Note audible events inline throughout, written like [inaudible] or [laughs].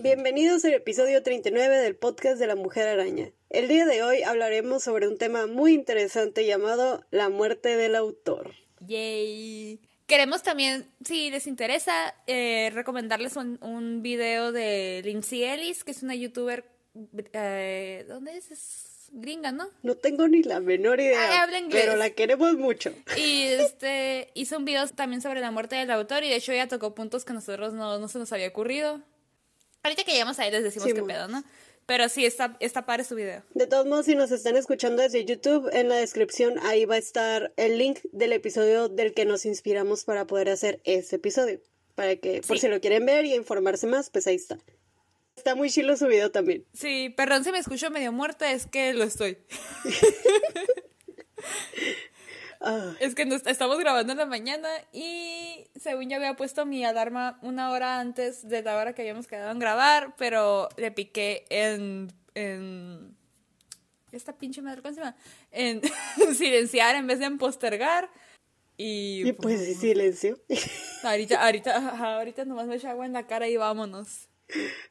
Bienvenidos al episodio 39 del podcast de la Mujer Araña. El día de hoy hablaremos sobre un tema muy interesante llamado la muerte del autor. Yay. Queremos también, si les interesa, eh, recomendarles un, un, video de Lindsay Ellis, que es una youtuber. Eh, ¿Dónde es? es? gringa, ¿no? No tengo ni la menor idea. habla inglés. Pero la queremos mucho. Y [laughs] este hizo un video también sobre la muerte del autor y de hecho ya tocó puntos que a nosotros no, no se nos había ocurrido. Ahorita que llegamos ahí les decimos Sí, qué pedo, ¿no? Pero sí, está, está padre su video. De todos modos, si nos están escuchando desde YouTube, en la descripción ahí va a estar el link del episodio del que nos inspiramos para poder hacer ese episodio. Para que, por si lo quieren ver y informarse más, pues ahí está. Está muy chilo su video también. Sí, perdón si me escucho medio muerta, es que lo estoy. [laughs] Es que nos, estamos grabando en la mañana y según yo había puesto mi alarma una hora antes de la hora que habíamos quedado en grabar, pero le piqué en... en esta pinche madre, ¿cómo se llama? En [laughs] silenciar en vez de en postergar. Y, y pues silencio. ahorita, ahorita, ajá, ahorita nomás me echo agua en la cara y vámonos.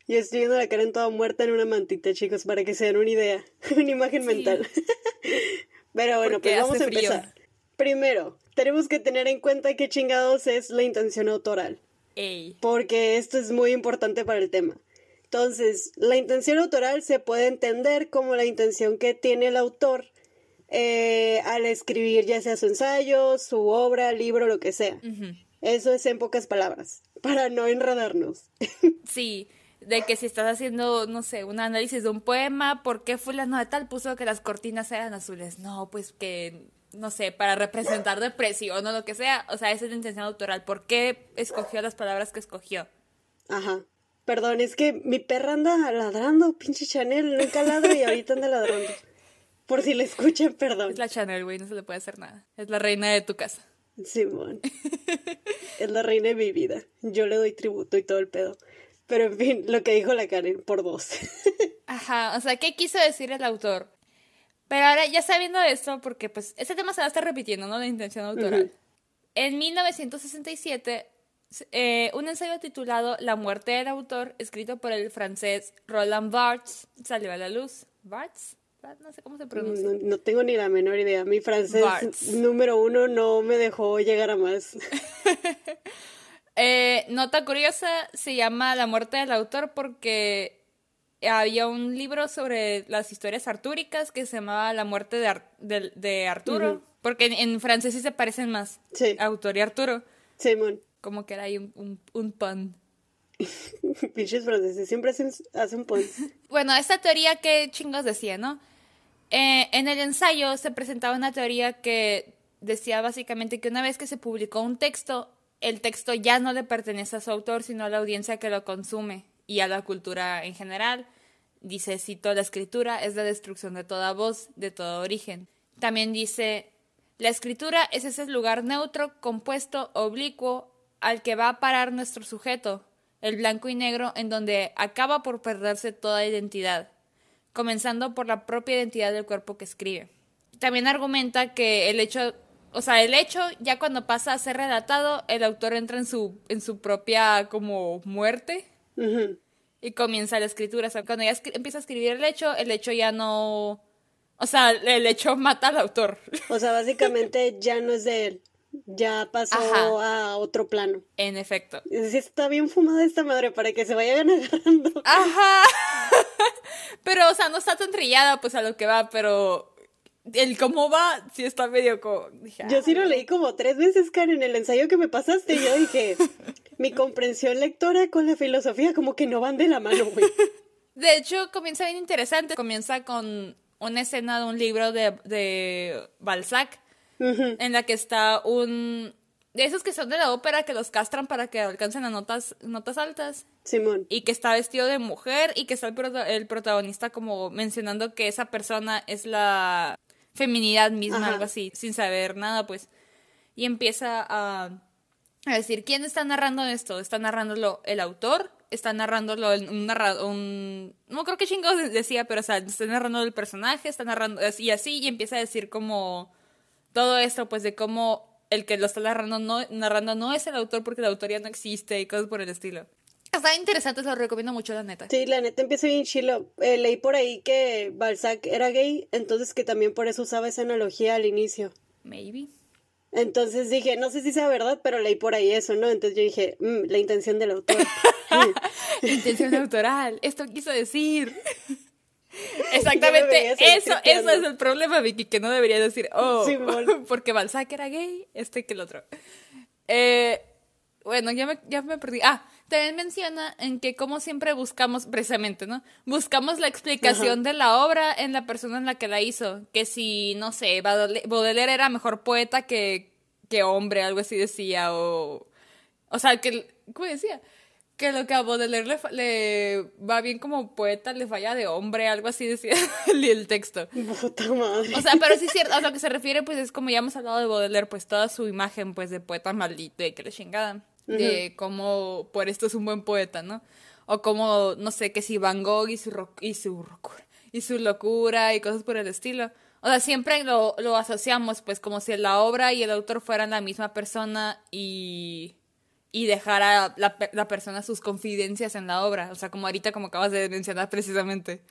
Yo estoy viendo la Karen toda muerta en una mantita, chicos, para que se den una idea, [laughs] una imagen Sí. mental. [laughs] Pero bueno, Porque pues vamos a frío. empezar. Primero, tenemos que tener en cuenta qué chingados es la intención autoral, Ey. porque esto es muy importante para el tema. Entonces, la intención autoral se puede entender como la intención que tiene el autor eh, al escribir ya sea su ensayo, su obra, libro, lo que sea. Eso es en pocas palabras, para no enredarnos. Sí, de que si estás haciendo, no sé, un análisis de un poema, ¿por qué fulano de tal puso que las cortinas eran azules? No, pues que, no sé, para representar depresión o lo que sea. O sea, esa es la intención autoral. ¿Por qué escogió las palabras que escogió? Ajá. Perdón, es que mi perra anda ladrando, pinche Chanel, nunca ladra y ahorita anda ladrando. Por si le escuchan, perdón. Es la Chanel, güey, no se le puede hacer nada. Es la reina de tu casa. Simón. [laughs] Es la reina de mi vida. Yo le doy tributo y todo el pedo. Pero en fin, lo que dijo la Karen, por dos. [laughs] Ajá, o sea, ¿qué quiso decir el autor? Pero ahora, ya sabiendo esto, porque pues este tema se va a estar repitiendo, ¿no? La intención autoral. En 1967, eh, un ensayo titulado La muerte del autor, escrito por el francés Roland Barthes, salió a la luz. ¿Barthes? No sé cómo se pronuncia. No, no tengo ni la menor idea. Mi francés número uno no me dejó llegar a más. [laughs] Eh, nota curiosa, se llama La muerte del autor porque había un libro sobre las historias artúricas que se llamaba La muerte de, Ar- de- de Arturo, porque en, en francés sí se parecen más, Sí, autor y Arturo, Simón. como que era ahí un, un, un pun. [laughs] Pinches franceses siempre hacen, hacen. Bueno, esta teoría que chingos decía, ¿no? Eh, en el ensayo se presentaba una teoría que decía básicamente que una vez que se publicó un texto, el texto ya no le pertenece a su autor, sino a la audiencia que lo consume y a la cultura en general. Dice, cito, la escritura es la destrucción de toda voz, de todo origen. También dice, la escritura es ese lugar neutro, compuesto, oblicuo, al que va a parar nuestro sujeto, el blanco y negro, en donde acaba por perderse toda identidad, comenzando por la propia identidad del cuerpo que escribe. También argumenta que el hecho, o sea, el hecho ya cuando pasa a ser relatado, el autor entra en su, en su propia como muerte y comienza la escritura. O sea, cuando ya empieza a escribir el hecho, el hecho ya no... O sea, el hecho mata al autor. O sea, básicamente ya no es de él. Ya pasó Ajá. a otro plano. En efecto. Sí está bien fumada esta madre para que se vayan [laughs] agarrando. Ajá. [laughs] pero, o sea, no está tan trillada, pues a lo que va, pero el cómo va, sí está medio como. Dije, Yo sí lo leí como tres veces, Karen, en el ensayo que me pasaste. Y yo dije, [laughs] mi comprensión lectora con la filosofía como que no van de la mano, güey. De hecho, comienza bien interesante. Comienza con una escena de un libro de, de Balzac, En la que está un. De esos que son de la ópera que los castran para que alcancen a notas, notas altas. Simón. y que está vestido de mujer y que está el, prota- el protagonista como mencionando que esa persona es la feminidad misma, Ajá. algo así, sin saber nada, pues. Y empieza a, a decir, ¿quién está narrando esto? ¿Está narrándolo el autor está narrándolo un narrador, un... No creo que chingados decía, pero o sea, está narrando el personaje, está narrando y así, y empieza a decir como todo esto, pues de cómo el que lo está narrando no, narrando no es el autor porque la autoría no existe y cosas por el estilo. Está interesante, se lo recomiendo mucho, la neta. Sí, la neta empieza bien chilo. Eh, leí por ahí que Balzac era gay, entonces que también por eso usaba esa analogía al inicio. Maybe. Entonces dije, no sé si sea verdad, pero leí por ahí eso, ¿no? Entonces yo dije, mm, la intención del autor. [laughs] intención autoral, esto quiso decir. [laughs] Exactamente, eso, eso es el problema, Vicky, que no debería decir, oh, [laughs] porque Balzac era gay, este que el otro. Eh, bueno, ya me, ya me perdí. Ah, también menciona en que como siempre buscamos, precisamente, ¿no? Buscamos la explicación de la obra en la persona en la que la hizo. Que si, no sé, Baudelaire era mejor poeta que, que hombre, algo así decía, o... O sea, que... ¿Cómo decía? Que lo que a Baudelaire le, va bien como poeta le falla de hombre, algo así decía [laughs] el texto. Puta madre. O sea, pero sí es cierto, a lo que se refiere, pues es como ya hemos hablado de Baudelaire, pues toda su imagen, pues de poeta maldito y que le chingada de cómo por esto es un buen poeta, ¿no? O como, no sé, que si Van Gogh y su, y su, y su locura y cosas por el estilo. O sea, siempre lo, lo asociamos, pues, como si la obra y el autor fueran la misma persona y, y dejara la, la persona sus confidencias en la obra. O sea, como ahorita, como acabas de mencionar precisamente.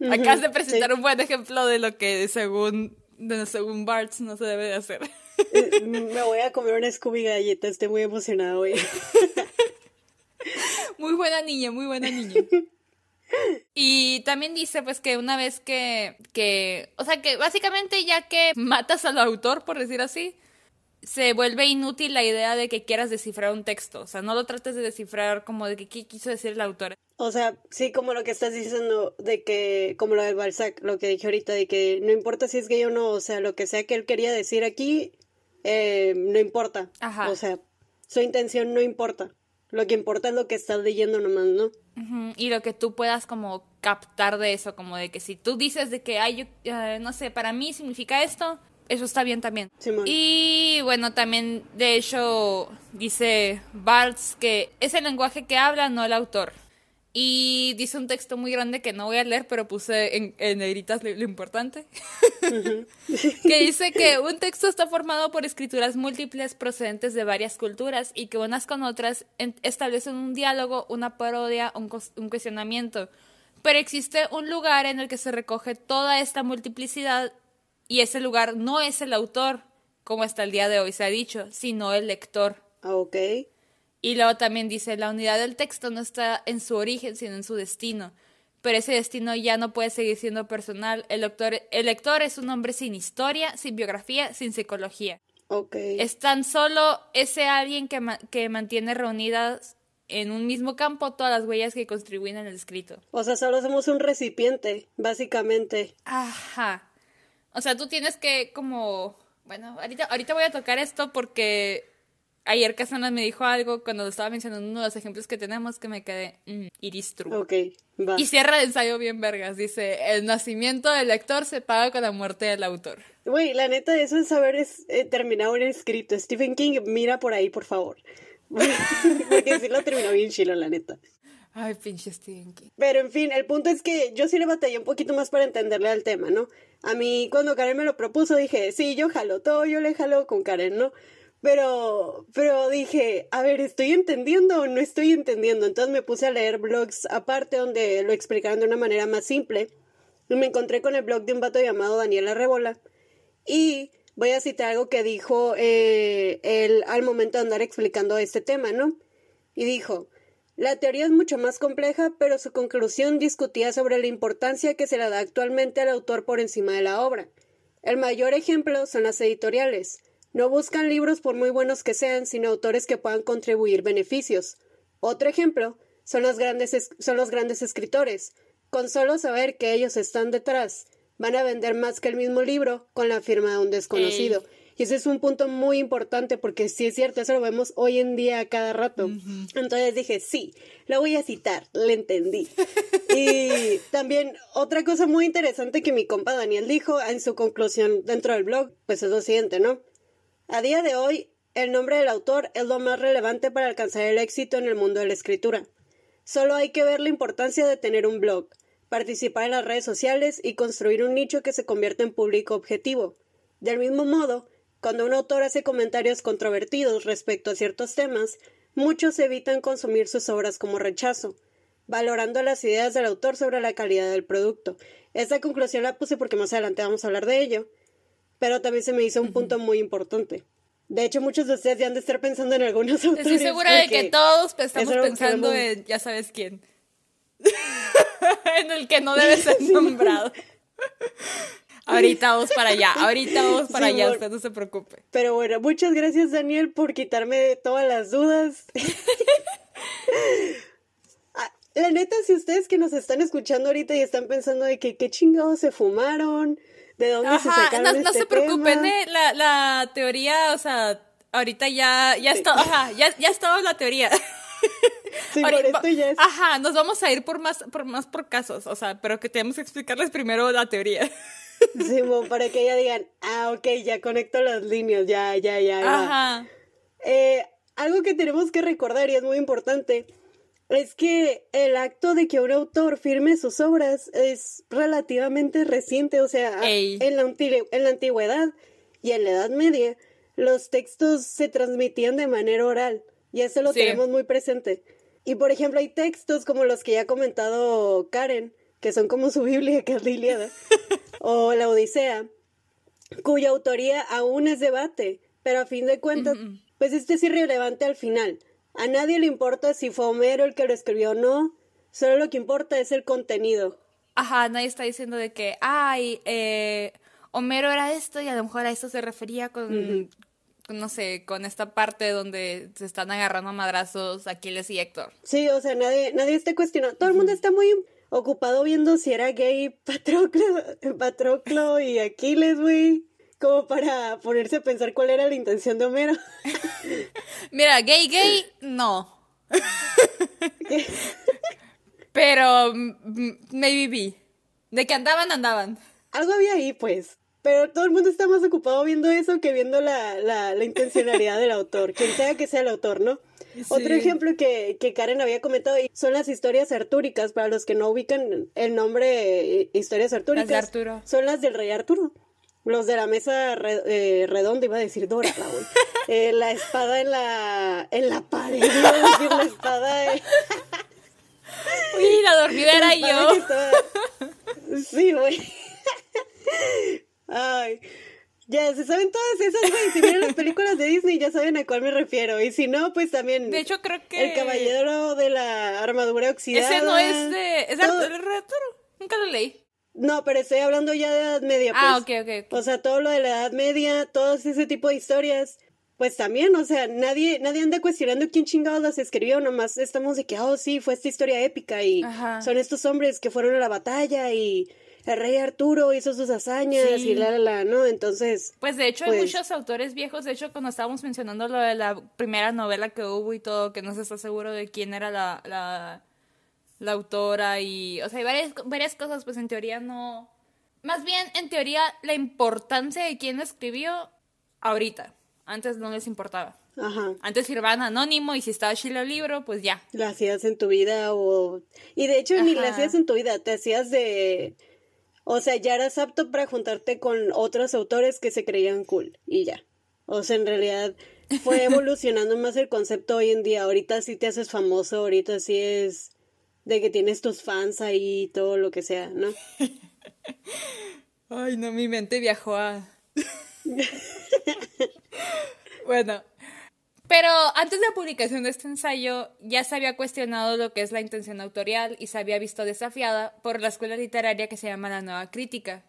Acabas de presentar un buen ejemplo de lo que según, de, según Bartz no se debe de hacer. Eh, me voy a comer una Scooby galleta, estoy muy emocionada hoy. [laughs] Muy buena niña, muy buena niña. Y también dice pues que una vez que, que, o sea que básicamente ya que matas al autor, por decir así, se vuelve inútil la idea de que quieras descifrar un texto. O sea, no lo trates de descifrar como de que qué quiso decir el autor. O sea, sí, como lo que estás diciendo de que, como lo de Balzac, lo que dije ahorita, de que no importa si es gay o no, o sea, lo que sea que él quería decir aquí, eh, no importa. O sea, su intención no importa. Lo que importa es lo que estás leyendo nomás, ¿no? Y lo que tú puedas como captar de eso, como de que si tú dices de que, ay, yo, eh, no sé, para mí significa esto, eso está bien también. y bueno, también de hecho dice Bartz que es el lenguaje que habla, no el autor. Y dice un texto muy grande que no voy a leer, pero puse en, en negritas lo, importante. [laughs] [laughs] que dice que un texto está formado por escrituras múltiples procedentes de varias culturas y que unas con otras establecen un diálogo, una parodia, un, un cuestionamiento. Pero existe un lugar en el que se recoge toda esta multiplicidad y ese lugar no es el autor, como hasta el día de hoy se ha dicho, sino el lector. Ah, ok. Y luego también dice, la unidad del texto no está en su origen, sino en su destino. Pero ese destino ya no puede seguir siendo personal. El lector, el lector es un hombre sin historia, sin biografía, sin psicología. Okay. Es tan solo ese alguien que, que mantiene reunidas en un mismo campo todas las huellas que contribuyen en el escrito. O sea, solo somos un recipiente, básicamente. Ajá. O sea, tú tienes que como... Bueno, ahorita, ahorita voy a tocar esto porque ayer Casana me dijo algo cuando estaba mencionando uno de los ejemplos que tenemos que me quedé, mm, iris true. Ok, va. Y cierra el ensayo bien vergas, dice, el nacimiento del lector se paga con la muerte del autor. Güey, la neta, eso es saber es, eh, terminar un escrito. Stephen King, mira por ahí, por favor. [laughs] Porque sí lo terminó bien chilo, la neta. Ay, pinche Stephen King. Pero en fin, el punto es que yo sí le batallé un poquito más para entenderle al tema, ¿no? A mí, cuando Karen me lo propuso, dije, sí, yo jalo todo, yo le jalo con Karen, ¿no? Pero, pero dije, a ver, ¿estoy entendiendo o no estoy entendiendo? Entonces me puse a leer blogs aparte donde lo explicaron de una manera más simple. Y me encontré con el blog de un vato llamado Daniela Rebola. Y voy a citar algo que dijo eh, él al momento de andar explicando este tema, ¿no? Y dijo, la teoría es mucho más compleja, pero su conclusión discutía sobre la importancia que se le da actualmente al autor por encima de la obra. El mayor ejemplo son las editoriales. No buscan libros por muy buenos que sean, sino autores que puedan contribuir beneficios. Otro ejemplo son los grandes, escritores. Con solo saber que ellos están detrás, van a vender más que el mismo libro con la firma de un desconocido. Y ese es un punto muy importante porque sí es cierto, eso lo vemos hoy en día a cada rato. Entonces dije, sí, lo voy a citar, le entendí. y [laughs] también otra cosa muy interesante que mi compa Daniel dijo en su conclusión dentro del blog, pues es lo siguiente, ¿no? A día de hoy, el nombre del autor es lo más relevante para alcanzar el éxito en el mundo de la escritura. Solo hay que ver la importancia de tener un blog, participar en las redes sociales y construir un nicho que se convierta en público objetivo. Del mismo modo, cuando un autor hace comentarios controvertidos respecto a ciertos temas, muchos evitan consumir sus obras como rechazo, valorando las ideas del autor sobre la calidad del producto. Esta conclusión la puse porque más adelante vamos a hablar de ello, pero también se me hizo un punto muy importante. De hecho, muchos de ustedes ya han de estar pensando en algunos autores. Estoy segura de que todos estamos pensando en ya sabes quién. [laughs] en el que no debe ser [laughs] nombrado. [laughs] ahorita vamos para allá, ahorita vamos para allá, usted no se preocupe. Pero bueno, muchas gracias Daniel por quitarme todas las dudas. [laughs] Ah, la neta, si ustedes que nos están escuchando ahorita y están pensando de que qué chingados se fumaron, de dónde se sacaron no, no este se preocupen, ¿eh? la, la teoría, o sea, ahorita ya, ya está, ajá, ya, ya estaba la teoría. Sí, [laughs] por esto ya es... Ajá, nos vamos a ir por más, por más por casos, o sea, pero que tenemos que explicarles primero la teoría. Sí, para que ya digan, ah, ok, ya conecto las líneas, ya, ya, ya. Ajá. Eh, algo que tenemos que recordar y es muy importante es que el acto de que un autor firme sus obras es relativamente reciente, o sea, en la, en la antigüedad y en la Edad Media, los textos se transmitían de manera oral y eso lo tenemos muy presente. Y por ejemplo, hay textos como los que ya ha comentado Karen, que son como su Biblia, que es la Iliada, [laughs] o la Odisea, cuya autoría aún es debate, pero a fin de cuentas, pues este es irrelevante al final. A nadie le importa si fue Homero el que lo escribió o no, solo lo que importa es el contenido. Ajá, nadie está diciendo de que, ay, eh, Homero era esto y a lo mejor a esto se refería con, no sé, con esta parte donde se están agarrando a madrazos Aquiles y Héctor. Sí, o sea, nadie, nadie está cuestionando. Todo el mundo está muy ocupado viendo si era gay Patroclo, [laughs] Patroclo y Aquiles, güey. Como para ponerse a pensar cuál era la intención de Homero. [laughs] Mira, gay, gay, no. [laughs] Pero maybe be. De que andaban, andaban. Algo había ahí, pues. Pero todo el mundo está más ocupado viendo eso que viendo la, la, la intencionalidad del autor, quien sea que sea el autor, ¿no? Otro ejemplo que, que, Karen había comentado son las historias artúricas, para los que no ubican el nombre eh, historias artúricas. Las de Arturo. Son las del rey Arturo. Los de la mesa eh, redonda, iba a decir dorada, güey. [laughs] Eh, la espada en la, en la pared, iba a decir la espada. [laughs] Uy, la dormida era [laughs] yo. Sí, güey. Ay. Ya, se saben todas esas, güey. Si vieron las películas de Disney ya saben a cuál me refiero. Y si no, pues también. De hecho, creo que. El caballero de la armadura oxidada. Ese no es de. ¿Es Arturo? Nunca lo leí. No, pero estoy hablando ya de Edad Media. Pues. Ah, ok, ok. O sea, todo lo de la Edad Media, todo ese tipo de historias. Pues también, o sea, nadie, nadie anda cuestionando quién chingados las escribió, nomás estamos de que, oh, sí, fue esta historia épica y son estos hombres que fueron a la batalla y el rey Arturo hizo sus hazañas y la, la, la, ¿no? Entonces... Pues de hecho hay pues muchos autores viejos, de hecho cuando estábamos mencionando lo de la primera novela que hubo y todo, que no se está seguro de quién era la, la, la autora y, o sea, hay varias, varias cosas, pues en teoría no... Más bien, en teoría, la importancia de quién escribió ahorita. Antes no les importaba. Ajá. Antes firmaban anónimo y si estaba chile el libro, pues ya. La hacías en tu vida o... Y de hecho ni la hacías en tu vida, te hacías de o sea, ya eras apto para juntarte con otros autores que se creían cool y ya. O sea, en realidad fue [laughs] evolucionando más el concepto hoy en día. Ahorita sí te haces famoso, ahorita sí es de que tienes tus fans ahí y todo lo que sea, ¿no? [laughs] Ay, no, mi mente viajó a... [laughs] bueno, pero antes de la publicación de este ensayo ya se había cuestionado lo que es la intención autorial y se había visto desafiada por la escuela literaria que se llama la Nueva Crítica.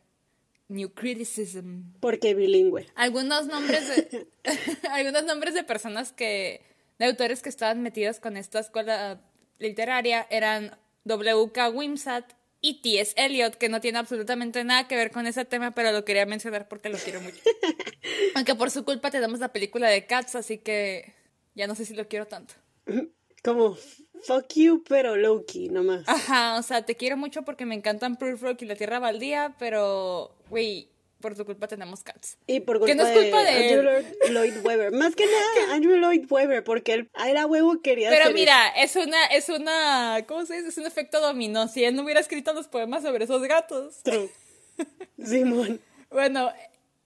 New Criticism. Porque bilingüe. Algunos nombres de, [laughs] [laughs] algunos nombres de personas que, de autores que estaban metidos con esta escuela literaria eran W.K. Wimsatt y T.S. Eliot, que no tiene absolutamente nada que ver con ese tema, pero lo quería mencionar porque lo quiero mucho. [laughs] Aunque por su culpa tenemos la película de Cats, así que ya no sé si lo quiero tanto. [laughs] Como fuck you, pero low-key, nomás. Ajá, o sea, te quiero mucho porque me encantan Proof Rock y La Tierra Baldía, pero, güey, por tu culpa tenemos Cats. Y por culpa, Que no es culpa de, Andrew él. Lloyd- Webber. Más que nada, Andrew Lloyd Webber, porque él era huevo quería Pero hacer mira, es una, es una, ¿cómo se dice? Es un efecto dominó. Si él no hubiera escrito los poemas sobre esos gatos. True. [laughs] Simón. Bueno,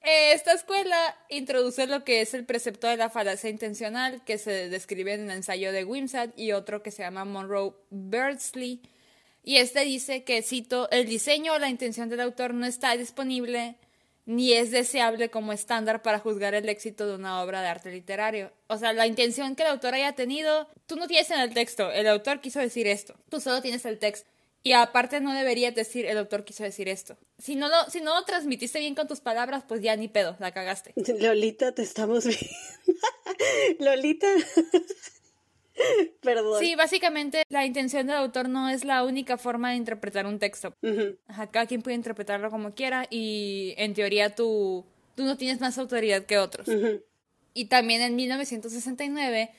eh, esta escuela introduce lo que es el precepto de la falacia intencional, que se describe en el ensayo de Wimsatt, y otro que se llama Monroe Beardsley. Y este dice que, cito, el diseño o la intención del autor no está disponible ni es deseable como estándar para juzgar el éxito de una obra de arte literario. O sea, la intención que el autor haya tenido, tú no tienes en el texto, el autor quiso decir esto, tú solo tienes el texto. Y aparte no deberías decir, el autor quiso decir esto. Si no lo, si no lo transmitiste bien con tus palabras, pues ya ni pedo, la cagaste. [laughs] Lolita, te estamos viendo. [laughs] Lolita. [laughs] [laughs] Perdón. Sí, básicamente la intención del autor no es la única forma de interpretar un texto. Ajá, cada quien puede interpretarlo como quiera y en teoría tú, tú no tienes más autoridad que otros. Ujú. Y también en 1969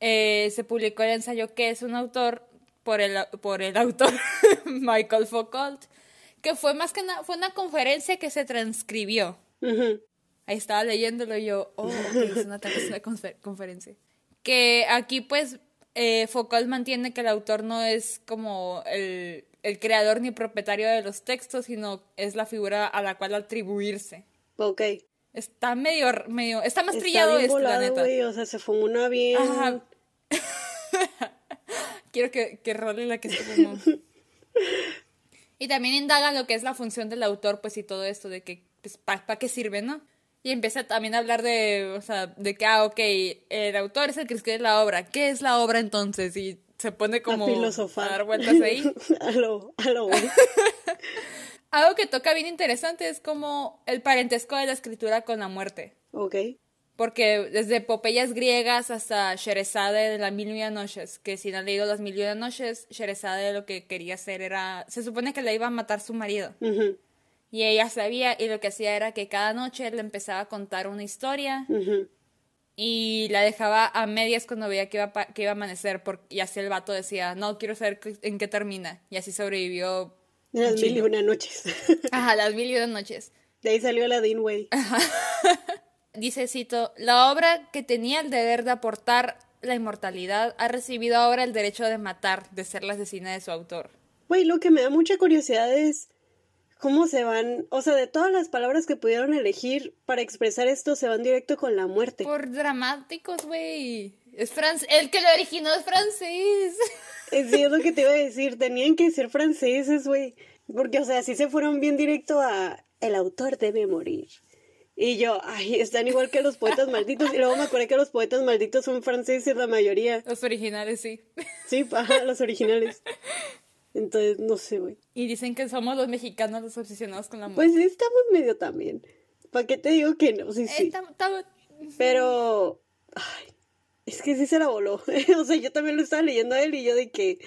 eh, se publicó el ensayo que es un autor por el, por el autor [laughs] Michael Foucault, que fue más que nada, fue una conferencia que se transcribió. Ahí estaba leyéndolo y yo, oh, es una, es una confer- conferencia. Que aquí pues eh, Foucault mantiene que el autor no es como el, el creador ni propietario de los textos, sino es la figura a la cual atribuirse. Ok. Está medio, medio, está más Está trillado bien esto, la volado, neta. güey. O sea, se fumó una bien. Ajá. [laughs] Quiero que, que role la que se fumó. [laughs] Y también indaga lo que es la función del autor, pues, y todo esto, de que, pues, ¿para qué sirve, no? Y empieza también a hablar de, o sea, de que, ah, ok, el autor es el que escribe la obra. ¿Qué es la obra entonces? Y se pone como a filosofar. a dar vueltas ahí. [laughs] a lo, a lo [laughs] güey. Algo que toca bien interesante es como el parentesco de la escritura con la muerte. Ok. Porque desde epopeyas griegas hasta Sherezade de las Mil y Una Noches, que si no han leído las Mil y Una Noches, Sherezade lo que quería hacer era, se supone que le iba a matar su marido. Ujú. Y ella sabía, y lo que hacía era que cada noche le empezaba a contar una historia y la dejaba a medias cuando veía que iba, que iba a amanecer, y así el vato decía, no, quiero saber en qué termina. Y así sobrevivió las mil y una noches. [laughs] Ajá, las Mil y Una Noches. De ahí salió la Dean, güey. [laughs] Dice, cito, la obra que tenía el deber de aportar la inmortalidad ha recibido ahora el derecho de matar, de ser la asesina de su autor. Güey, lo que me da mucha curiosidad es cómo se van, o sea, de todas las palabras que pudieron elegir para expresar esto, se van directo con la muerte. Por dramáticos, güey. Es fran- el que lo originó es francés. Sí, [laughs] es lo que te iba a decir, tenían que ser franceses, güey. Porque, o sea, sí se fueron bien directo a el autor debe morir. Y yo, ay, están igual que los poetas malditos. Y luego me acordé que los poetas malditos son franceses la mayoría. Los originales, sí. Sí, ajá, los originales. [laughs] Entonces, no sé, güey. Y dicen que somos los mexicanos los obsesionados con la muerte. Pues sí, estamos medio también. ¿Para qué te digo que no? Sí, Eh, sí. Pero, ay, es que sí se la voló. [laughs] o sea, yo también lo estaba leyendo a él y yo de que,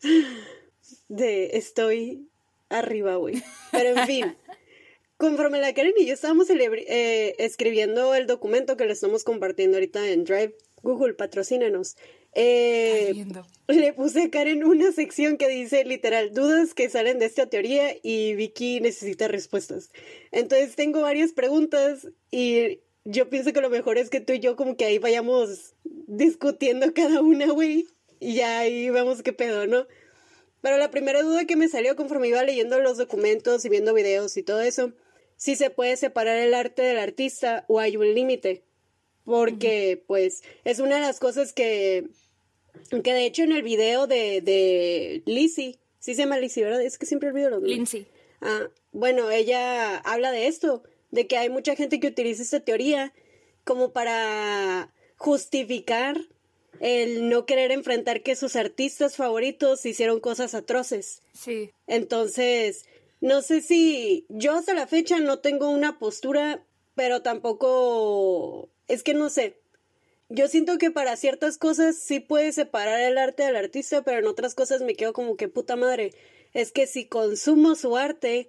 [sighs] de estoy arriba, güey. Pero en fin, [laughs] conforme la Karen y yo estábamos eh, escribiendo el documento que le estamos compartiendo ahorita en Drive, Google, patrocínanos. Eh, le puse a Karen una sección que dice literal dudas que salen de esta teoría y Vicky necesita respuestas. Entonces tengo varias preguntas y yo pienso que lo mejor es que tú y yo como que ahí vayamos discutiendo cada una, güey. Y ya ahí vemos qué pedo, ¿no? Pero la primera duda que me salió conforme iba leyendo los documentos y viendo videos y todo eso, si se puede separar el arte del artista o hay un límite. Porque, pues, es una de las cosas que, que de hecho en el video de, de Lizzie, sí se llama Lizzie, ¿verdad? Es que siempre olvido los nombres. Lindsay. Ah, bueno, ella habla de esto, de que hay mucha gente que utiliza esta teoría como para justificar el no querer enfrentar que sus artistas favoritos hicieron cosas atroces. Sí. Entonces, no sé si yo hasta la fecha no tengo una postura, pero tampoco es que no sé. Yo siento que para ciertas cosas sí puedes separar el arte del artista, pero en otras cosas me quedo como que puta madre. Es que si consumo su arte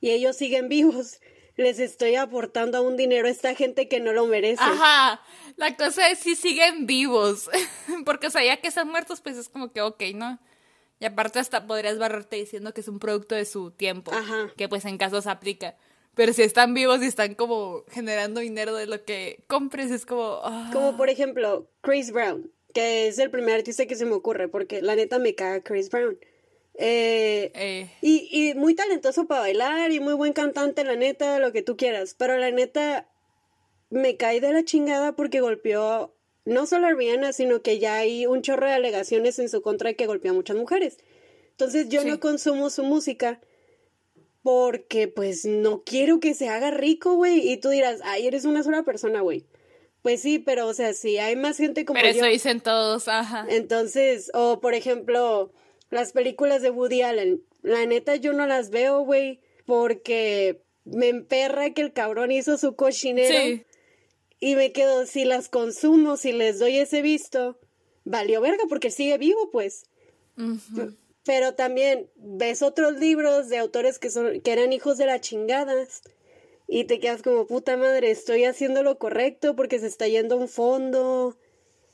y ellos siguen [laughs] vivos, les estoy aportando un dinero a esta gente que no lo merece. Ajá. La cosa es si siguen vivos. [laughs] Porque, o sea, ya que están muertos, pues es como que, ok, ¿no? Y aparte hasta podrías barrerte diciendo que es un producto de su tiempo. Ajá. Que pues en casos aplica. Pero si están vivos y están como generando dinero de lo que compres, es como... ah. Como por ejemplo, Chris Brown, que es el primer artista que se me ocurre, porque la neta me caga Chris Brown. Eh, Eh, y, y muy talentoso para bailar y muy buen cantante, la neta, lo que tú quieras. Pero la neta, me cae de la chingada porque golpeó no solo a Rihanna, sino que ya hay un chorro de alegaciones en su contra de que golpeó a muchas mujeres. Entonces yo Sí. no consumo su música porque pues no quiero que se haga rico, güey. Y tú dirás, ay, eres una sola persona, güey. Pues sí, pero o sea, si hay más gente como pero yo. eso dicen todos, ajá. Entonces, o por ejemplo, las películas de Woody Allen, la neta yo no las veo, güey, porque me emperra que el cabrón hizo su cochinero Sí. y me quedo, si las consumo, si les doy ese visto, valió verga porque sigue vivo, pues. Pero también ves otros libros de autores que son que eran hijos de la chingadas y te quedas como puta madre, estoy haciendo lo correcto porque se está yendo a un fondo.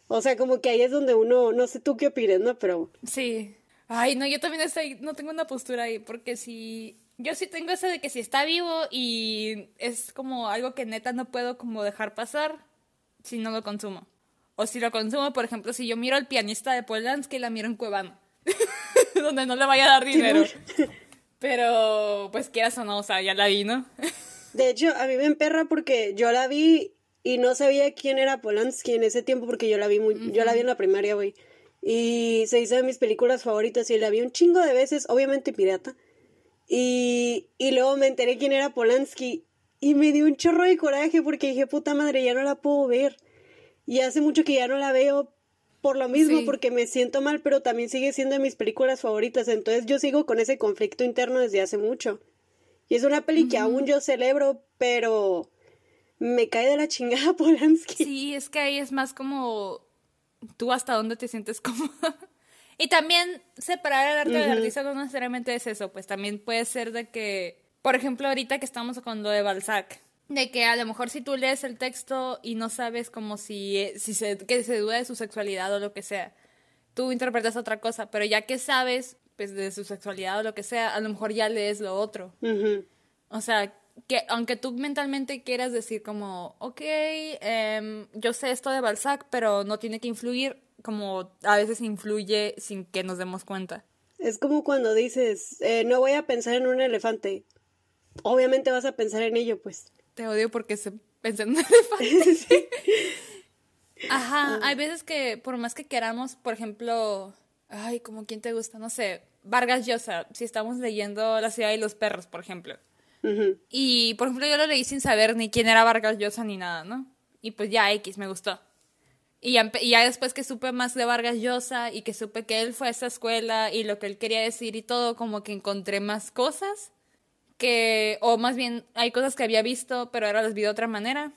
O sea, como que ahí es donde uno, no sé tú qué opinas, ¿no? Pero Sí. Ay, no, yo también estoy, no tengo una postura ahí, porque si, yo sí tengo eso de que si está vivo y es como algo que neta no puedo como dejar pasar, si no lo consumo. O si lo consumo, por ejemplo, si yo miro al pianista de Polanski, la miro en Cuevana, [laughs] donde no le vaya a dar dinero. [laughs] Pero, pues quieras o no, o sea, ya la vi, ¿no? [laughs] de hecho, a mí me emperra porque yo la vi y no sabía quién era Polanski en ese tiempo porque yo la vi muy, yo la vi en la primaria, güey. Y se hizo de mis películas favoritas y la vi un chingo de veces, obviamente pirata. Y, y luego me enteré quién era Polanski y me dio un chorro de coraje porque dije, puta madre, ya no la puedo ver. Y hace mucho que ya no la veo por lo mismo, Sí. porque me siento mal, pero también sigue siendo de mis películas favoritas. Entonces yo sigo con ese conflicto interno desde hace mucho. Y es una peli que aún yo celebro, pero me cae de la chingada [laughs] Polanski. Sí, es que ahí es más como tú hasta dónde te sientes cómoda. [laughs] Y también separar el arte del Ujú. artista no necesariamente es eso, pues también puede ser de que, por ejemplo, ahorita que estamos con lo de Balzac, de que a lo mejor si tú lees el texto y no sabes como si, si se, que se duda de su sexualidad o lo que sea, tú interpretas otra cosa, pero ya que sabes pues de su sexualidad o lo que sea, a lo mejor ya lees lo otro. O sea, que aunque tú mentalmente quieras decir como, ok, em, yo sé esto de Balzac, pero no tiene que influir, como a veces influye sin que nos demos cuenta. Es como cuando dices, eh, no voy a pensar en un elefante. Obviamente vas a pensar en ello, pues. Te odio porque se [laughs] pensé en un elefante. Ajá, hay veces que por más que queramos, por ejemplo, ay, como quién te gusta, no sé, Vargas Llosa, si estamos leyendo La ciudad y los perros, por ejemplo. Ujú. Y, por ejemplo, yo lo leí sin saber ni quién era Vargas Llosa ni nada, ¿no? Y pues ya X, me gustó. Y ya, y ya después que supe más de Vargas Llosa y que supe que él fue a esa escuela y lo que él quería decir y todo, como que encontré más cosas que, o más bien hay cosas que había visto, pero ahora las vi de otra manera.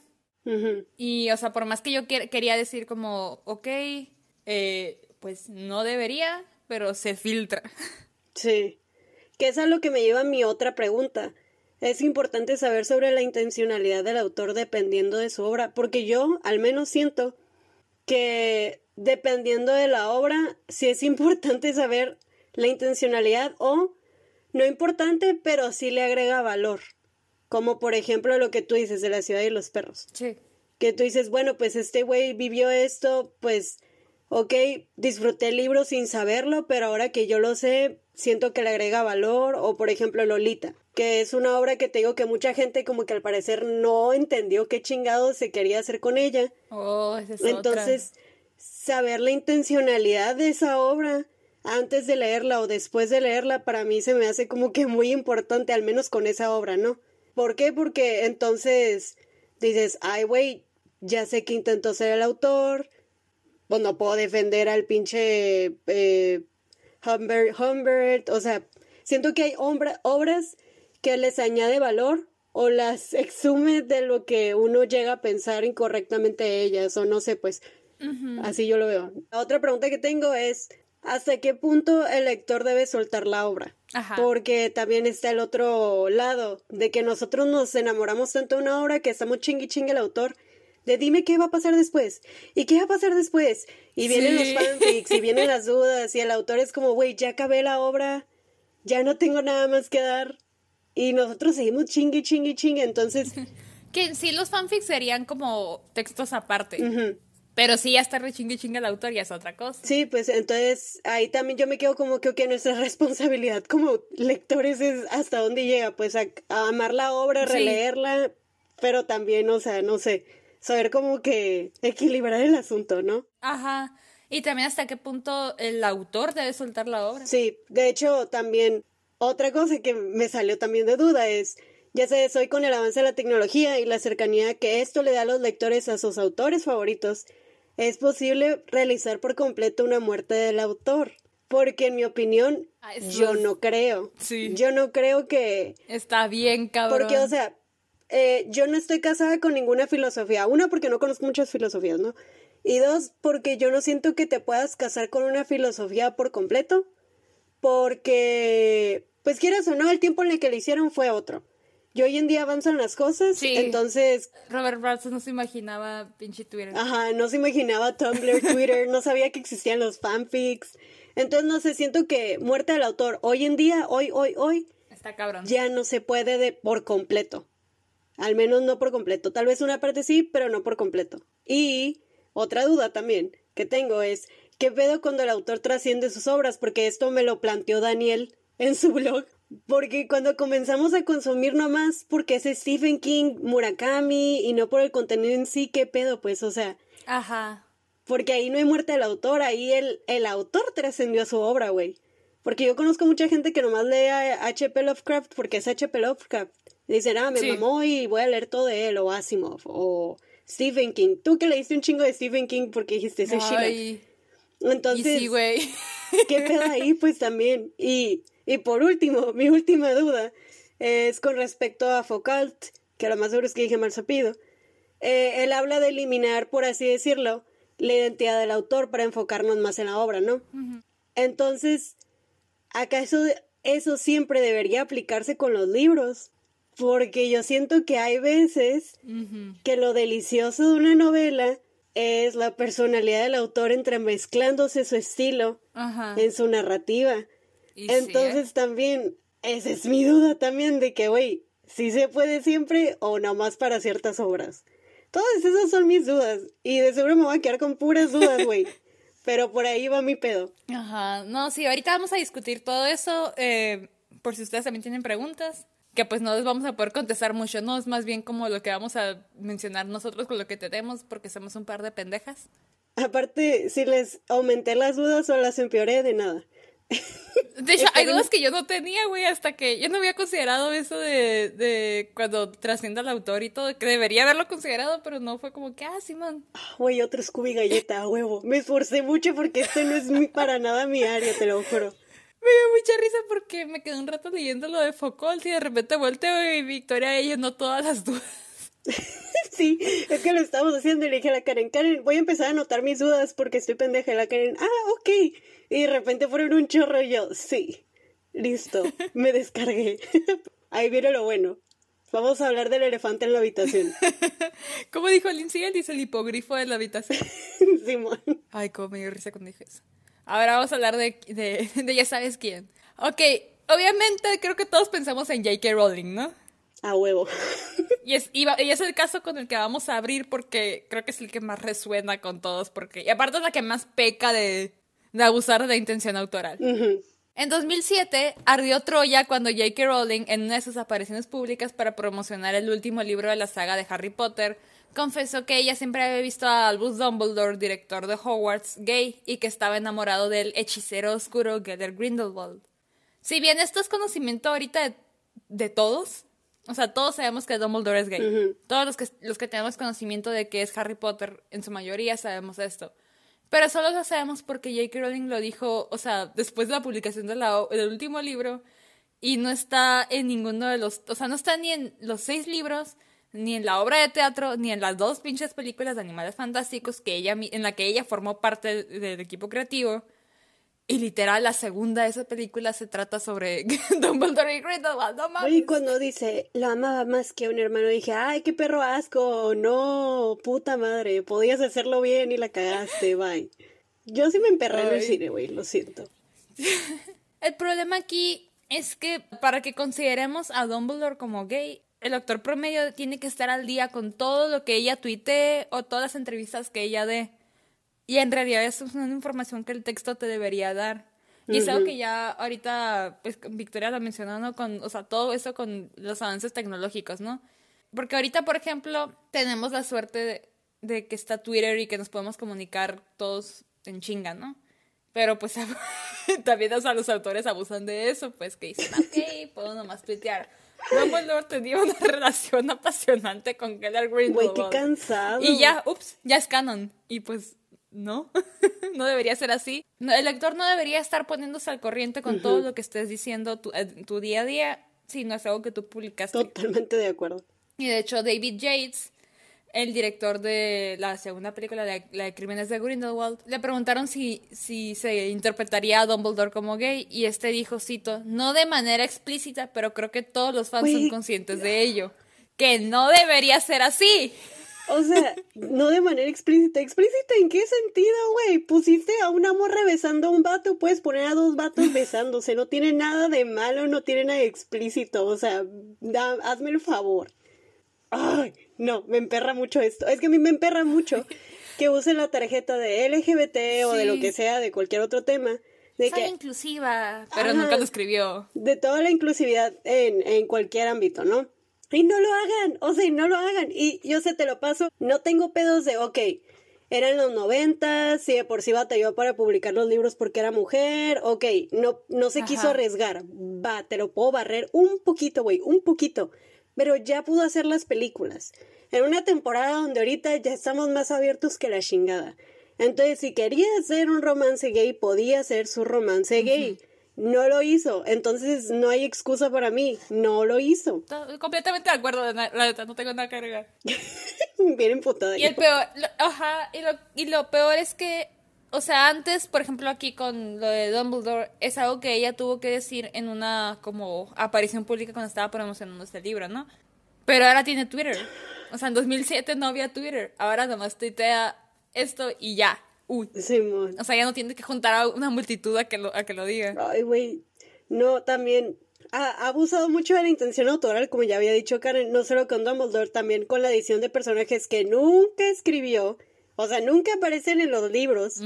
Y, o sea, por más que yo quer- quería decir como, ok, eh, pues no debería, pero se filtra. [laughs] Sí. Que es a lo que me lleva a mi otra pregunta. Es importante saber sobre la intencionalidad del autor dependiendo de su obra, porque yo al menos siento que dependiendo de la obra, sí es importante saber la intencionalidad o no importante, pero sí le agrega valor. Como por ejemplo lo que tú dices de la ciudad y los perros. Sí. que tú dices, bueno, pues este güey vivió esto, pues, ok, disfruté el libro sin saberlo, pero ahora que yo lo sé, siento que le agrega valor, o por ejemplo Lolita, que es una obra que te digo que mucha gente como que al parecer no entendió qué chingado se quería hacer con ella, Oh, esa es otra. entonces, saber la intencionalidad de esa obra antes de leerla o después de leerla, para mí se me hace como que muy importante, al menos con esa obra, ¿no? ¿Por qué? Porque entonces dices, ay, güey, ya sé que intentó ser el autor, pues no puedo defender al pinche eh, Humbert, Humbert, o sea, siento que hay obras que les añade valor o las [laughs] exume de lo que uno llega a pensar incorrectamente de ellas, o no sé, pues así yo lo veo. La otra pregunta que tengo es, ¿hasta qué punto el lector debe soltar la obra? Ajá. Porque también está el otro lado, de que nosotros nos enamoramos tanto de una obra que estamos chingui chingue el autor, de dime qué va a pasar después, y qué va a pasar después, y vienen Sí. los fanfics, y vienen las dudas, y el autor es como, güey, ya acabé la obra, ya no tengo nada más que dar, Y nosotros seguimos chingue, chingue, chingue. Entonces, [laughs] Que sí los fanfics serían como textos aparte. Pero sí, ya está re chingue chingue el autor ya es otra cosa. sí, pues entonces ahí también yo me quedo como que, nuestra [laughs] responsabilidad como lectores es hasta dónde llega, pues a, a amar la obra, Sí. releerla, pero también, o sea, no sé, saber como que equilibrar el asunto, ¿no? Ajá. Y también hasta qué punto el autor debe soltar la obra. Sí, de hecho también otra cosa que me salió también de duda es, ya sabes, hoy con el avance de la tecnología y la cercanía que esto le da a los lectores a sus autores favoritos, es posible realizar por completo una muerte del autor. Porque en mi opinión, Ah, yo no creo. Sí. Yo no creo que... Está bien, cabrón. Porque, o sea, eh, yo no estoy casada con ninguna filosofía. Una, porque no conozco muchas filosofías, ¿no? Y dos, porque yo no siento que te puedas casar con una filosofía por completo. Porque, pues quieras o no, el tiempo en el que le hicieron fue otro. Y hoy en día avanzan las cosas, Sí. entonces, Robert Bratz no se imaginaba pinche Twitter. ajá, no se imaginaba Tumblr, Twitter, no sabía que existían los fanfics. Entonces, no sé, siento que muerte del autor, hoy en día, hoy, hoy, hoy, Está cabrón. ya no se puede de por completo. Al menos no por completo. Tal vez una parte sí, pero no por completo. Y otra duda también que tengo es, ¿qué pedo cuando el autor trasciende sus obras? Porque esto me lo planteó Daniel en su blog. Porque cuando comenzamos a consumir nomás porque es Stephen King, Murakami y no por el contenido en sí, ¿qué pedo? Pues, o sea, Ajá. porque ahí no hay muerte del autor, ahí el, el autor trascendió a su obra, güey. Porque yo conozco mucha gente que nomás lee a H.P. Lovecraft porque es H.P. Lovecraft. Dicen, ah, me Sí. mamó y voy a leer todo de él, o Asimov, o Stephen King. Tú que leíste un chingo de Stephen King porque dijiste, ese. Ay, Entonces, y sí, güey. ¿qué pedo ahí? Pues también. Y, y por último, [laughs] mi última duda es con respecto a Foucault, que lo más seguro es que dije mal sapido. Eh, él habla de eliminar, por así decirlo, la identidad del autor para enfocarnos más en la obra, ¿no? Entonces, ¿acaso eso siempre debería aplicarse con los libros? Porque yo siento que hay veces que lo delicioso de una novela es la personalidad del autor entremezclándose su estilo en su narrativa. Y sí, Entonces ¿eh? también, esa es mi duda también de que, güey, si se puede siempre o nomás para ciertas obras. Todas esas son mis dudas y de seguro me voy a quedar con puras dudas, güey. [laughs] Pero por ahí va mi pedo. Ajá. No, sí, ahorita vamos a discutir todo eso. eh, por si ustedes también tienen preguntas. Que pues no les vamos a poder contestar mucho, ¿no? Es más bien como lo que vamos a mencionar nosotros con lo que tenemos, porque somos un par de pendejas. Aparte, si les aumenté las dudas o las empeoré, de nada. [laughs] De hecho, hay dudas que yo no tenía, güey, hasta que yo no había considerado eso de, de cuando trascienda el autor y todo, que debería haberlo considerado, pero no fue como que, ah, Simón. Ah, Güey, otro Scooby galleta, a huevo. Me esforcé mucho porque esto no es mi- para nada mi área, te lo juro. Me dio mucha risa porque me quedé un rato leyendo lo de Foucault y de repente volteo y Victoria ella no todas las dudas. [laughs] Sí, es que lo estábamos haciendo y le dije a la Karen, Karen, voy a empezar a anotar mis dudas porque estoy pendeja. Y la Karen, ah, ok. Y de repente fueron un chorro y yo, sí, listo, [laughs] me descargué. [laughs] Ahí viene lo bueno. Vamos a hablar del elefante en la habitación. [laughs] Como dijo Lindsay, él dice el hipogrifo de la habitación. Simón. Ay, cómo me dio risa cuando dije eso. Ahora vamos a hablar de, de, de ya sabes quién. Ok, obviamente creo que todos pensamos en J.K. Rowling, ¿no? A huevo. Y es, y va- y es el caso con el que vamos a abrir porque creo que es el que más resuena con todos. Porque, y aparte es la que más peca de, de abusar de intención autoral. En 2007 ardió Troya cuando J.K. Rowling, en una de sus apariciones públicas para promocionar el último libro de la saga de Harry Potter, confesó que ella siempre había visto a Albus Dumbledore, director de Hogwarts, gay y que estaba enamorado del hechicero oscuro Gether Grindelwald. Si bien esto es conocimiento ahorita de, de todos, o sea, todos sabemos que Dumbledore es gay. Todos los que, los que tenemos conocimiento de que es Harry Potter, en su mayoría sabemos esto. Pero solo lo sabemos porque J.K. Rowling lo dijo, o sea, después de la publicación del último libro, y no está en ninguno de los, o sea, no está ni en los seis libros, ni en la obra de teatro, ni en las dos pinches películas de animales fantásticos que ella, en la que ella formó parte de- del equipo creativo. Y literal, la segunda de esa película se trata sobre [laughs] Dumbledore y Grindelwald, no mames. Oye, cuando dice, la amaba más que un hermano, dije, ay, qué perro asco, no, puta madre, podías hacerlo bien y la cagaste, [laughs] bye. Yo sí me emperré en el cine, güey, lo siento. [laughs] El problema aquí es que para que consideremos a Dumbledore como gay, el doctor promedio tiene que estar al día con todo lo que ella tuitee o todas las entrevistas que ella dé. Y en realidad eso es una información que el texto te debería dar. Y es algo que ya ahorita, pues Victoria lo mencionó, ¿no? Con, o sea, todo eso con los avances tecnológicos, ¿no? Porque ahorita, por ejemplo, tenemos la suerte de, de que está Twitter y que nos podemos comunicar todos en chinga, ¿no? Pero pues [laughs] también o sea, los autores abusan de eso, pues que dicen, ok, puedo nomás tuitear. Dumbledore tenía una [laughs] relación apasionante con Keller Grindelwald. Güey, qué cansado. Y ya, ups, ya es canon. Y pues, no, [laughs] no debería ser así. el lector no debería estar poniéndose al corriente con todo lo que estés diciendo tu, tu día a día si no es algo que tú publicaste. Totalmente de acuerdo. Y de hecho, David Yates el director de la segunda película, la de Crímenes de Grindelwald, le preguntaron si, si se interpretaría a Dumbledore como gay y este dijo, cito, no de manera explícita, pero creo que todos los fans son conscientes de ello, que no debería ser así. O sea, no de manera explícita. ¿Explícita en qué sentido, güey? Pusiste a una morra besando a un vato, puedes poner a dos vatos besándose. No tiene nada de malo, no tiene nada de explícito. O sea, hazme el favor. Ay, no, me emperra mucho esto. Es que a mí me emperra mucho que usen la tarjeta de LGBT o de lo que sea, de cualquier otro tema. De Soy inclusiva, pero nunca lo escribió. De toda la inclusividad en, en cualquier ámbito, ¿no? Y no lo hagan, o sea, no lo hagan. Y yo se te lo paso, no tengo pedos de, ok, eran los noventas, si de por sí batalló para publicar los libros porque era mujer, ok, no, no se quiso arriesgar, va, te lo puedo barrer un poquito, güey, un poquito pero ya pudo hacer las películas. En una temporada donde ahorita ya estamos más abiertos que la chingada. Entonces, si quería hacer un romance gay, podía hacer su romance gay. No lo hizo. Entonces, no hay excusa para mí. No lo hizo. completamente de acuerdo, la neta, no tengo nada que agregar. [laughs] Bien emputada. Y el peor, ajá, y lo, y lo peor es que o sea, antes, por ejemplo, aquí con lo de Dumbledore, es algo que ella tuvo que decir en una como aparición pública cuando estaba promocionando este libro, ¿no? Pero ahora tiene Twitter. O sea, en 2007 no había Twitter. Ahora nomás tuitea esto y ya. Uy. O sea, ya no tiene que juntar a una multitud a que lo, a que lo diga. Ay, güey. No, también ha, abusado mucho de la intención autoral, como ya había dicho Karen, no solo con Dumbledore, también con la edición de personajes que nunca escribió o sea, nunca aparecen en los libros.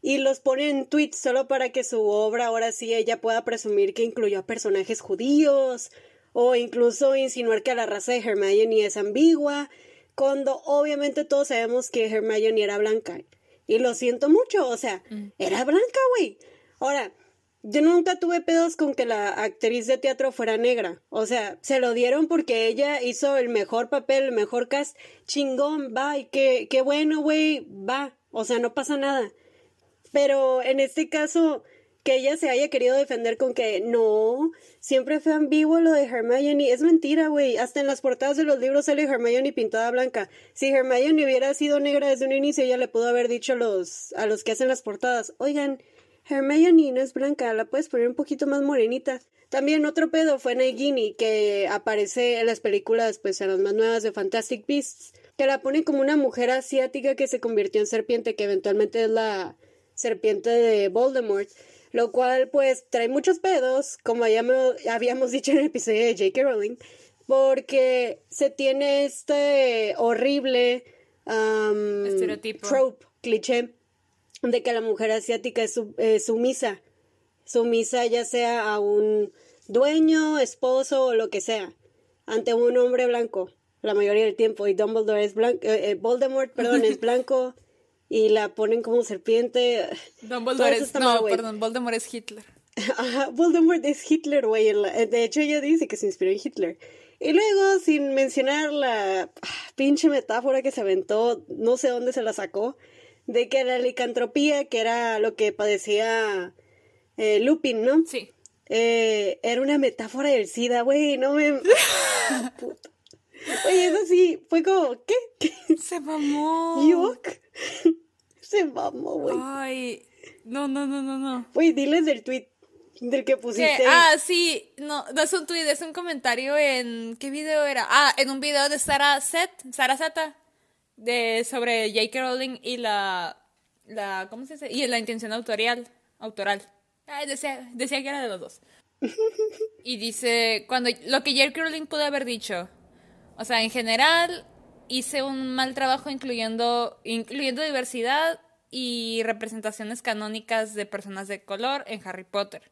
Y los ponen en tweets solo para que su obra ahora sí ella pueda presumir que incluyó a personajes judíos o incluso insinuar que la raza de Hermione es ambigua, cuando obviamente todos sabemos que Hermione era blanca. Y lo siento mucho, o sea, era blanca, güey. Ahora, yo nunca tuve pedos con que la actriz de teatro fuera negra. O sea, se lo dieron porque ella hizo el mejor papel, el mejor cast. Chingón, va, y qué, qué bueno, güey, va. O sea, no pasa nada. Pero en este caso, que ella se haya querido defender con que no, siempre fue ambiguo lo de Hermione. Es mentira, güey. Hasta en las portadas de los libros sale Hermione pintada blanca. Si Hermione hubiera sido negra desde un inicio, ella le pudo haber dicho a los, a los que hacen las portadas, oigan, Hermione no es blanca, la puedes poner un poquito más morenita. También otro pedo fue Nagini, que aparece en las películas, pues en las más nuevas de Fantastic Beasts, que la pone como una mujer asiática que se convirtió en serpiente, que eventualmente es la serpiente de Voldemort. Lo cual, pues, trae muchos pedos, como ya habíamos dicho en el episodio de J.K. Rowling, porque se tiene este horrible um, estereotipo, trope, cliché de que la mujer asiática es sumisa, sumisa ya sea a un dueño, esposo o lo que sea, ante un hombre blanco la mayoría del tiempo y Dumbledore es blanco, eh, eh, Voldemort, perdón, es [laughs] blanco y la ponen como serpiente. Dumbledore es, no, perdón, Voldemort es Hitler. Ajá, Voldemort es Hitler, güey. Eh, de hecho, ella dice que se inspiró en Hitler. Y luego, sin mencionar la ah, pinche metáfora que se aventó, no sé dónde se la sacó, de que la licantropía, que era lo que padecía eh, Lupin, ¿no? Sí. Eh, era una metáfora del SIDA, güey, no me... [laughs] Oye, eso sí, fue como, ¿qué? Se mamó. Se mamó, güey. Ay, no, no, no, no, no. Güey, diles del tweet del que pusiste. Ah, sí, no, no es un tweet, es un comentario en, ¿qué video era? Ah, en un video de Sara Set, Sara Zeta de sobre J.K. Rowling y la, la ¿cómo se dice? Y la intención autorial, autoral. decía, decía que era de los dos. [laughs] y dice, cuando lo que J.K. Rowling pudo haber dicho, o sea, en general hice un mal trabajo incluyendo, incluyendo diversidad y representaciones canónicas de personas de color en Harry Potter.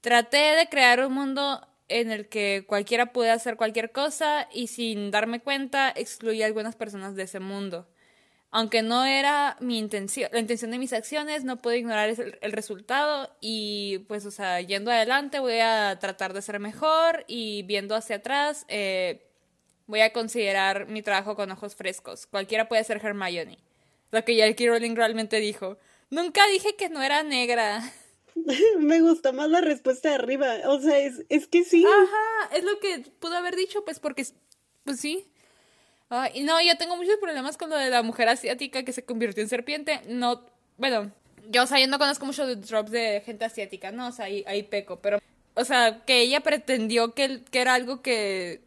Traté de crear un mundo en el que cualquiera puede hacer cualquier cosa y sin darme cuenta excluí a algunas personas de ese mundo. Aunque no era mi intención, la intención de mis acciones, no puedo ignorar el, resultado y pues, o sea, yendo adelante voy a tratar de ser mejor y viendo hacia atrás eh, voy a considerar mi trabajo con ojos frescos. Cualquiera puede ser Hermione. Lo que J.K. Rowling realmente dijo. Nunca dije que no era negra. [laughs] Me gusta más la respuesta de arriba. O sea, es, es que sí. Ajá, es lo que pudo haber dicho, pues porque, pues sí. y no, yo tengo muchos problemas con lo de la mujer asiática que se convirtió en serpiente. No, bueno, yo, o sea, yo no conozco mucho de drops de gente asiática, ¿no? O sea, ahí, ahí peco, pero, o sea, que ella pretendió que, que era algo que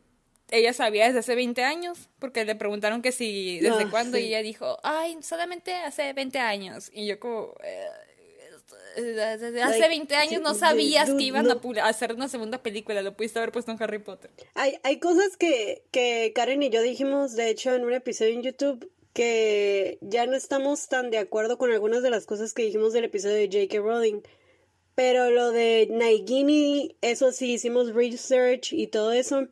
ella sabía desde hace 20 años, porque le preguntaron que si, desde cuándo, y ella dijo, ay, solamente hace 20 años. Y yo como, eh, desde hace 20 años no sabías que iban a hacer una segunda película, lo pudiste haber puesto en Harry Potter. Hay, hay cosas que, que Karen y yo dijimos, de hecho, en un episodio en YouTube, que ya no estamos tan de acuerdo con algunas de las cosas que dijimos del episodio de J.K. Rowling. Pero lo de Nagini, eso sí, hicimos research y todo eso.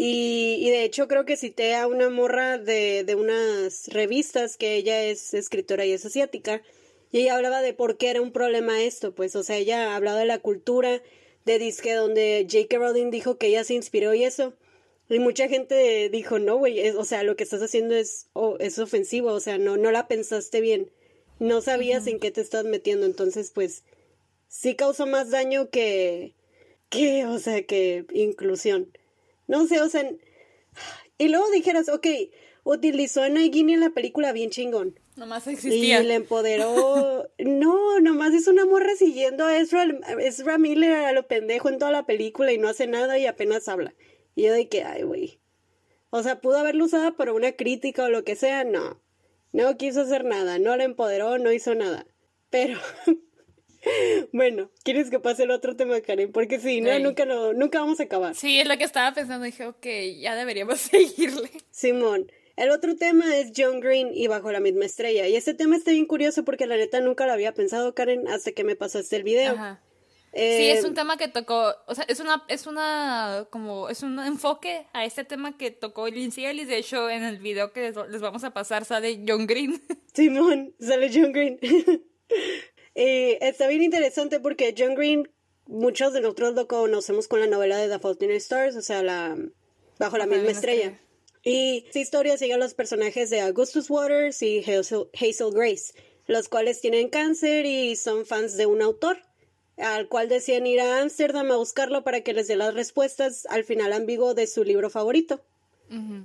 Y, y, de hecho creo que cité a una morra de, de unas revistas que ella es escritora y es asiática. Y ella hablaba de por qué era un problema esto, pues, o sea, ella hablaba de la cultura de disque donde J.K. Rowling dijo que ella se inspiró y eso. Y mucha gente dijo, no, güey, o sea, lo que estás haciendo es, oh, es ofensivo, o sea, no, no la pensaste bien. No sabías en qué te estás metiendo, entonces, pues, sí causó más daño que, que, o sea, que inclusión. No sé, o sea. Y luego dijeras, ok, utilizó a Nagini en la película bien chingón. Nomás existía. Y le empoderó. no, nomás es una morra siguiendo a Ezra, Ezra Miller a lo pendejo en toda la película y no hace nada y apenas habla. Y yo de que, ay, güey. O sea, pudo haberlo usado para una crítica o lo que sea, no. No quiso hacer nada, no la empoderó, no hizo nada. Pero [laughs] [laughs] Bueno, ¿quieres que pase el otro tema, Karen? Porque si no, nunca, no, nunca vamos a acabar. Sí, es lo que estaba pensando. Dije, ok, ya deberíamos [laughs] seguirle. Simón, el otro tema es John Green y Bajo la misma estrella. Y este tema está bien curioso porque la neta nunca lo había pensado, Karen, hasta que me pasaste el video. Ajá. sí, es un tema que tocó, o sea, es una, es una, como, es un enfoque a este tema que tocó Lindsay Ellis. De hecho, en el video que les, les vamos a pasar sale John Green. [laughs] Simón, sale John Green. Eh, está bien interesante porque John Green, muchos de nosotros lo conocemos con la novela de The Fault in Stars, o sea, la Bajo la misma estrella. Y esta historia sigue a los personajes de Augustus Waters y Hazel, Grace, los cuales tienen cáncer y son fans de un autor, al cual decían ir a Ámsterdam a buscarlo para que les dé las respuestas al final ambiguo de su libro favorito.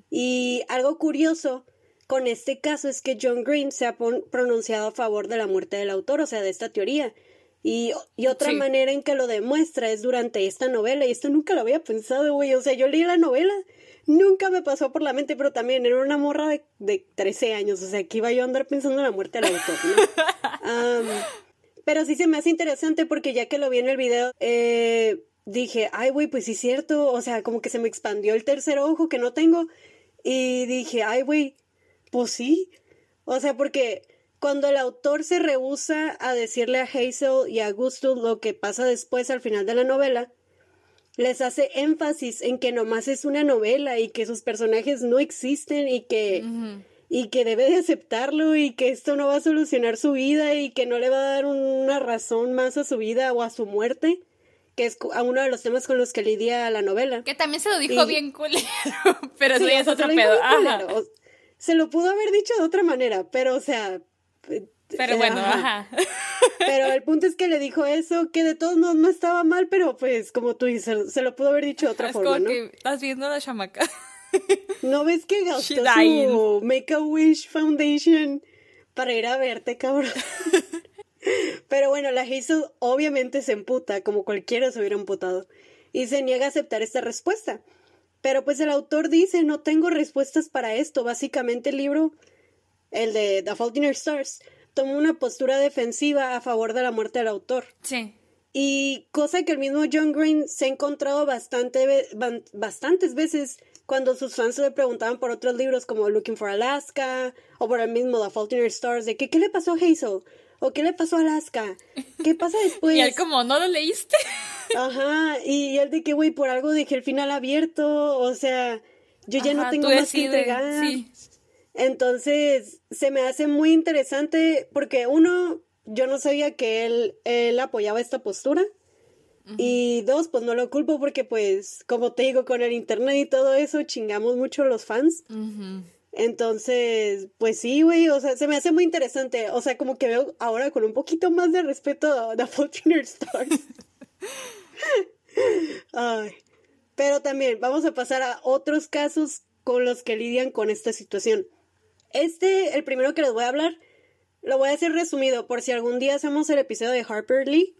Y algo curioso con este caso es que John Green se ha pronunciado a favor de la muerte del autor, o sea, de esta teoría. Y, y otra manera en que lo demuestra es durante esta novela, y esto nunca lo había pensado, güey, o sea, yo leí la novela, nunca me pasó por la mente, pero también era una morra de, de 13 años, o sea, que iba yo a andar pensando en la muerte del autor, ¿no? [laughs] pero sí se me hace interesante porque ya que lo vi en el video, eh, dije, ay, güey, pues sí es cierto, o sea, como que se me expandió el tercer ojo que no tengo, y dije, ay, güey, pues sí. O sea, porque cuando el autor se rehúsa a decirle a Hazel y a Augustus lo que pasa después al final de la novela, les hace énfasis en que nomás es una novela y que sus personajes no existen y que, y que debe de aceptarlo y que esto no va a solucionar su vida y que no le va a dar una razón más a su vida o a su muerte, que es a uno de los temas con los que lidia la novela. Que también se lo dijo bien culero, [laughs] pero eso ya es otro pedo se lo pudo haber dicho de otra manera, pero o sea... Eh, pero bueno, ajá. Pero el punto es que le dijo eso, que de todos modos no estaba mal, pero pues como tú dices, se lo pudo haber dicho de otra forma, ¿no? que estás viendo a la chamaca. [laughs] ¿No ves que gastó su Make a Wish Foundation para ir a verte, cabrón? [laughs] Pero bueno, la Hazel obviamente se emputa, como cualquiera se hubiera emputado, y se niega a aceptar esta respuesta. Pero pues el autor dice, no tengo respuestas para esto. Básicamente el libro, el de The Fault in Our Stars, tomó una postura defensiva a favor de la muerte del autor. Sí. Y cosa que el mismo John Green se ha encontrado bastante, bastantes veces cuando sus fans le preguntaban por otros libros como Looking for Alaska o por el mismo The Fault in Your Stars, de que qué le pasó a Hazel o qué le pasó a Alaska, qué pasa después. [laughs] y él como, ¿no lo leíste? [laughs] Ajá, y él de que, güey, por algo dejé el final abierto, o sea, yo ya no tengo más que entregar. Entonces, se me hace muy interesante porque uno, yo no sabía que él, él apoyaba esta postura. Y dos, pues no lo culpo porque pues, como te digo, con el internet y todo eso, chingamos mucho los fans. Entonces, pues sí, güey, o sea, se me hace muy interesante. O sea, como que veo ahora con un poquito más de respeto a The Fortunate Stars. [laughs] Ay. Pero también vamos a pasar a otros casos con los que lidian con esta situación. Este, el primero que les voy a hablar, lo voy a hacer resumido por si algún día hacemos el episodio de Harper Lee.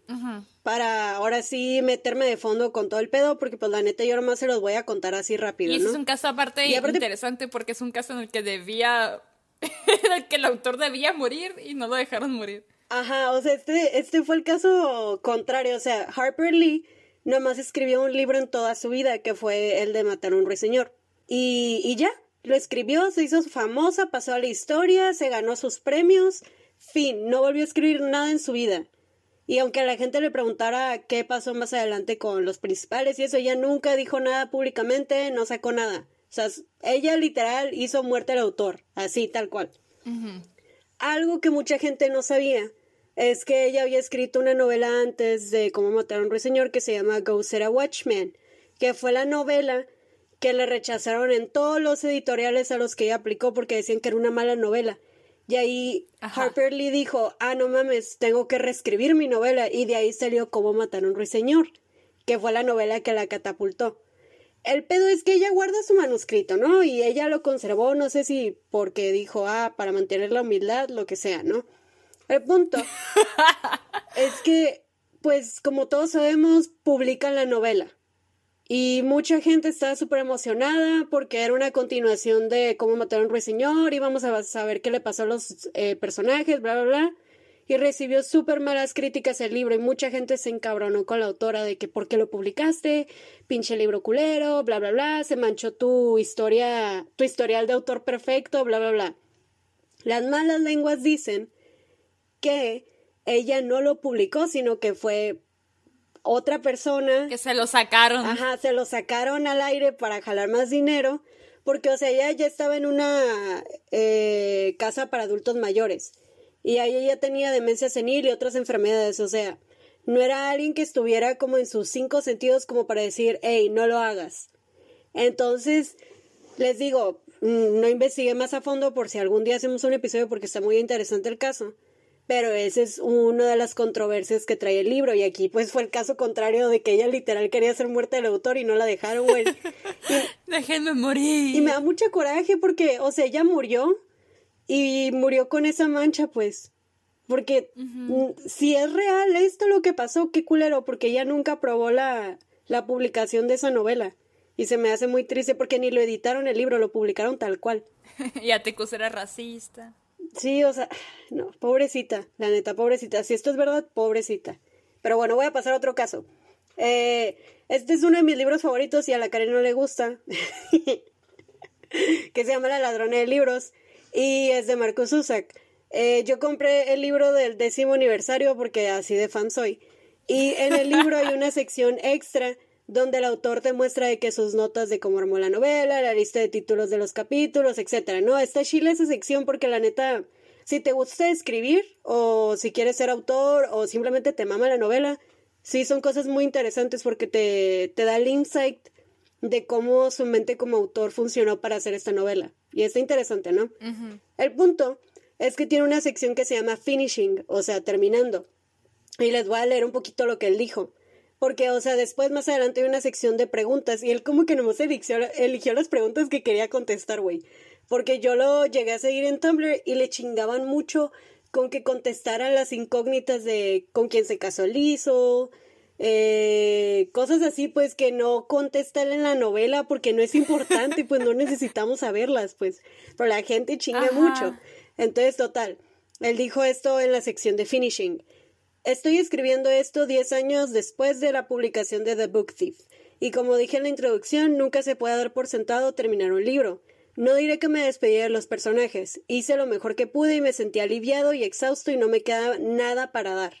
Para ahora sí meterme de fondo con todo el pedo, porque pues la neta yo nomás se los voy a contar así rápido. Y es un caso aparte, interesante porque es un caso en el que debía, [laughs] en el que el autor debía morir y no lo dejaron morir. Ajá, o sea, este, este fue el caso contrario. O sea, Harper Lee nomás escribió un libro en toda su vida, que fue el de Matar a un ruiseñor. Y, y ya, lo escribió, se hizo famosa, pasó a la historia, se ganó sus premios, fin, no volvió a escribir nada en su vida. Y aunque a la gente le preguntara qué pasó más adelante con los principales y eso, ella nunca dijo nada públicamente, no sacó nada. O sea, ella literal hizo muerte al autor, así, tal cual. Algo que mucha gente no sabía es que ella había escrito una novela antes de cómo matar a un ruiseñor que se llama Go Set a Watchman, que fue la novela que le rechazaron en todos los editoriales a los que ella aplicó porque decían que era una mala novela. Y ahí Harper Lee dijo, ah, no mames, tengo que reescribir mi novela. Y de ahí salió Cómo matar a un ruiseñor, que fue la novela que la catapultó. El pedo es que ella guarda su manuscrito, ¿no? Y ella lo conservó, no sé si porque dijo, ah, para mantener la humildad, lo que sea, ¿no? El punto [laughs] es que, pues, como todos sabemos, publican la novela. Y mucha gente estaba súper emocionada porque era una continuación de cómo matar a ruiseñor, íbamos a saber qué le pasó a los eh, personajes, bla, bla, bla. Y recibió súper malas críticas el libro y mucha gente se encabronó con la autora de que por qué lo publicaste, pinche libro culero, bla, bla, bla, se manchó tu historia, tu historial de autor perfecto, bla, bla, bla. Las malas lenguas dicen que ella no lo publicó, sino que fue otra persona. Que se lo sacaron. Ajá, se lo sacaron al aire para jalar más dinero, porque, o sea, ella ya estaba en una eh, casa para adultos mayores, y ahí ella tenía demencia senil y otras enfermedades, o sea, no era alguien que estuviera como en sus cinco sentidos como para decir, hey, no lo hagas. Entonces, les digo, mm, no investigué más a fondo por si algún día hacemos un episodio porque está muy interesante el caso. Pero esa es una de las controversias que trae el libro. Y aquí, pues, fue el caso contrario de que ella literal quería hacer muerte del autor y no la dejaron, güey. [laughs] Déjenme morir. Y me da mucho coraje porque, o sea, ella murió y murió con esa mancha, pues. Porque si es real esto lo que pasó, qué culero, porque ella nunca aprobó la, la publicación de esa novela. Y se me hace muy triste porque ni lo editaron el libro, lo publicaron tal cual. y Atecus era racista. Sí, o sea, no, pobrecita, la neta, pobrecita. Si esto es verdad, pobrecita. Pero bueno, voy a pasar a otro caso. Eh, este es uno de mis libros favoritos y a la Karen no le gusta. [laughs] que se llama La ladrona de libros. Y es de Marcos Zusak. Eh, yo compré el libro del décimo aniversario porque así de fan soy. Y en el libro hay una sección extra donde el autor te muestra de que sus notas de cómo armó la novela, la lista de títulos de los capítulos, etcétera, ¿no? Está chile esa sección porque la neta, si te gusta escribir, o si quieres ser autor, o simplemente te mama la novela, sí son cosas muy interesantes porque te, te da el insight de cómo su mente como autor funcionó para hacer esta novela. Y está interesante, ¿no? El punto es que tiene una sección que se llama finishing, o sea, terminando. Y les voy a leer un poquito lo que él dijo. Porque, o sea, después más adelante hay una sección de preguntas y él como que no se eligió, eligió las preguntas que quería contestar, güey. Porque yo lo llegué a seguir en Tumblr y le chingaban mucho con que contestara las incógnitas de con quién se casó Lizo, eh, cosas así, pues que no contestan en la novela porque no es importante y pues no necesitamos saberlas, pues. Pero la gente chinga mucho. Entonces, total, él dijo esto en la sección de finishing. Estoy escribiendo esto 10 años después de la publicación de The Book Thief. Y como dije en la introducción, nunca se puede dar por sentado terminar un libro. No diré que me despedí de los personajes. Hice lo mejor que pude y me sentí aliviado y exhausto y no me quedaba nada para dar.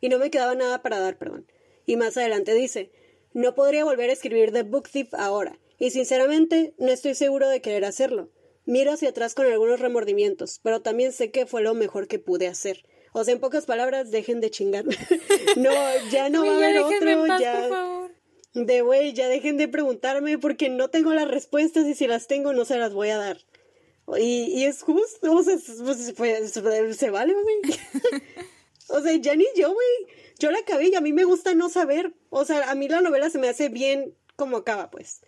Y no me quedaba nada para dar, perdón. Y más adelante dice, no podría volver a escribir The Book Thief ahora. Y sinceramente, no estoy seguro de querer hacerlo. Miro hacia atrás con algunos remordimientos, pero también sé que fue lo mejor que pude hacer. O sea, en pocas palabras, dejen de chingar. [laughs] no, ya no va a haber otro, ya. Por favor de güey, ya dejen de preguntarme porque no tengo las respuestas y si las tengo no se las voy a dar. Y, y es justo, o sea, pues, pues, se vale, güey. [laughs] o sea, ya ni yo, güey. Yo la acabé y a mí me gusta no saber. O sea, a mí la novela se me hace bien como acaba, pues.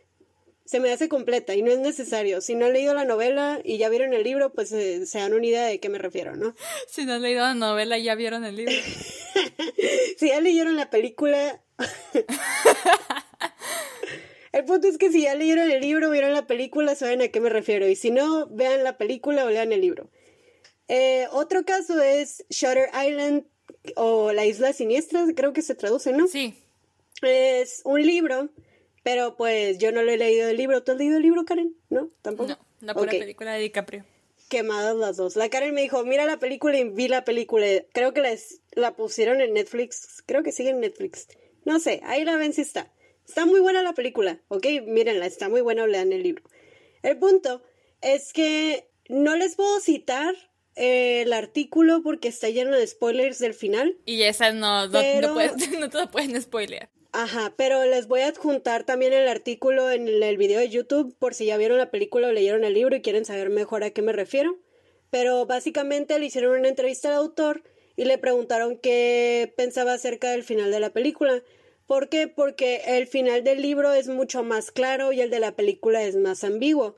Se me hace completa y no es necesario. Si no han leído la novela y ya vieron el libro, pues eh, se dan una idea de qué me refiero, ¿no? Si no han leído la novela y ya vieron el libro. [laughs] si ya leyeron la película, [laughs] el punto es que si ya leyeron el libro, vieron la película, saben a qué me refiero. Y si no, vean la película o lean el libro. Eh, otro caso es Shutter Island o La Isla Siniestra, creo que se traduce, ¿no? Sí. Es un libro, pero pues yo no lo he leído el libro. ¿Tú has leído el libro, Karen? ¿No? ¿Tampoco? No, la pura película de DiCaprio. Quemadas las dos. La Karen me dijo, mira la película y vi la película. Creo que la, la pusieron en Netflix. Creo que sigue en Netflix. No sé, ahí la ven si está. Está muy buena la película, ¿ok? Mírenla, está muy buena o lean el libro. El punto es que no les puedo citar eh, el artículo porque está lleno de spoilers del final. Y esa no, no, [laughs] no, te lo pueden spoilear. Ajá, pero les voy a adjuntar también el artículo en el, video de YouTube por si ya vieron la película o leyeron el libro y quieren saber mejor a qué me refiero. Pero básicamente le hicieron una entrevista al autor y le preguntaron qué pensaba acerca del final de la película. ¿Por qué? Porque el final del libro es mucho más claro y el de la película es más ambiguo.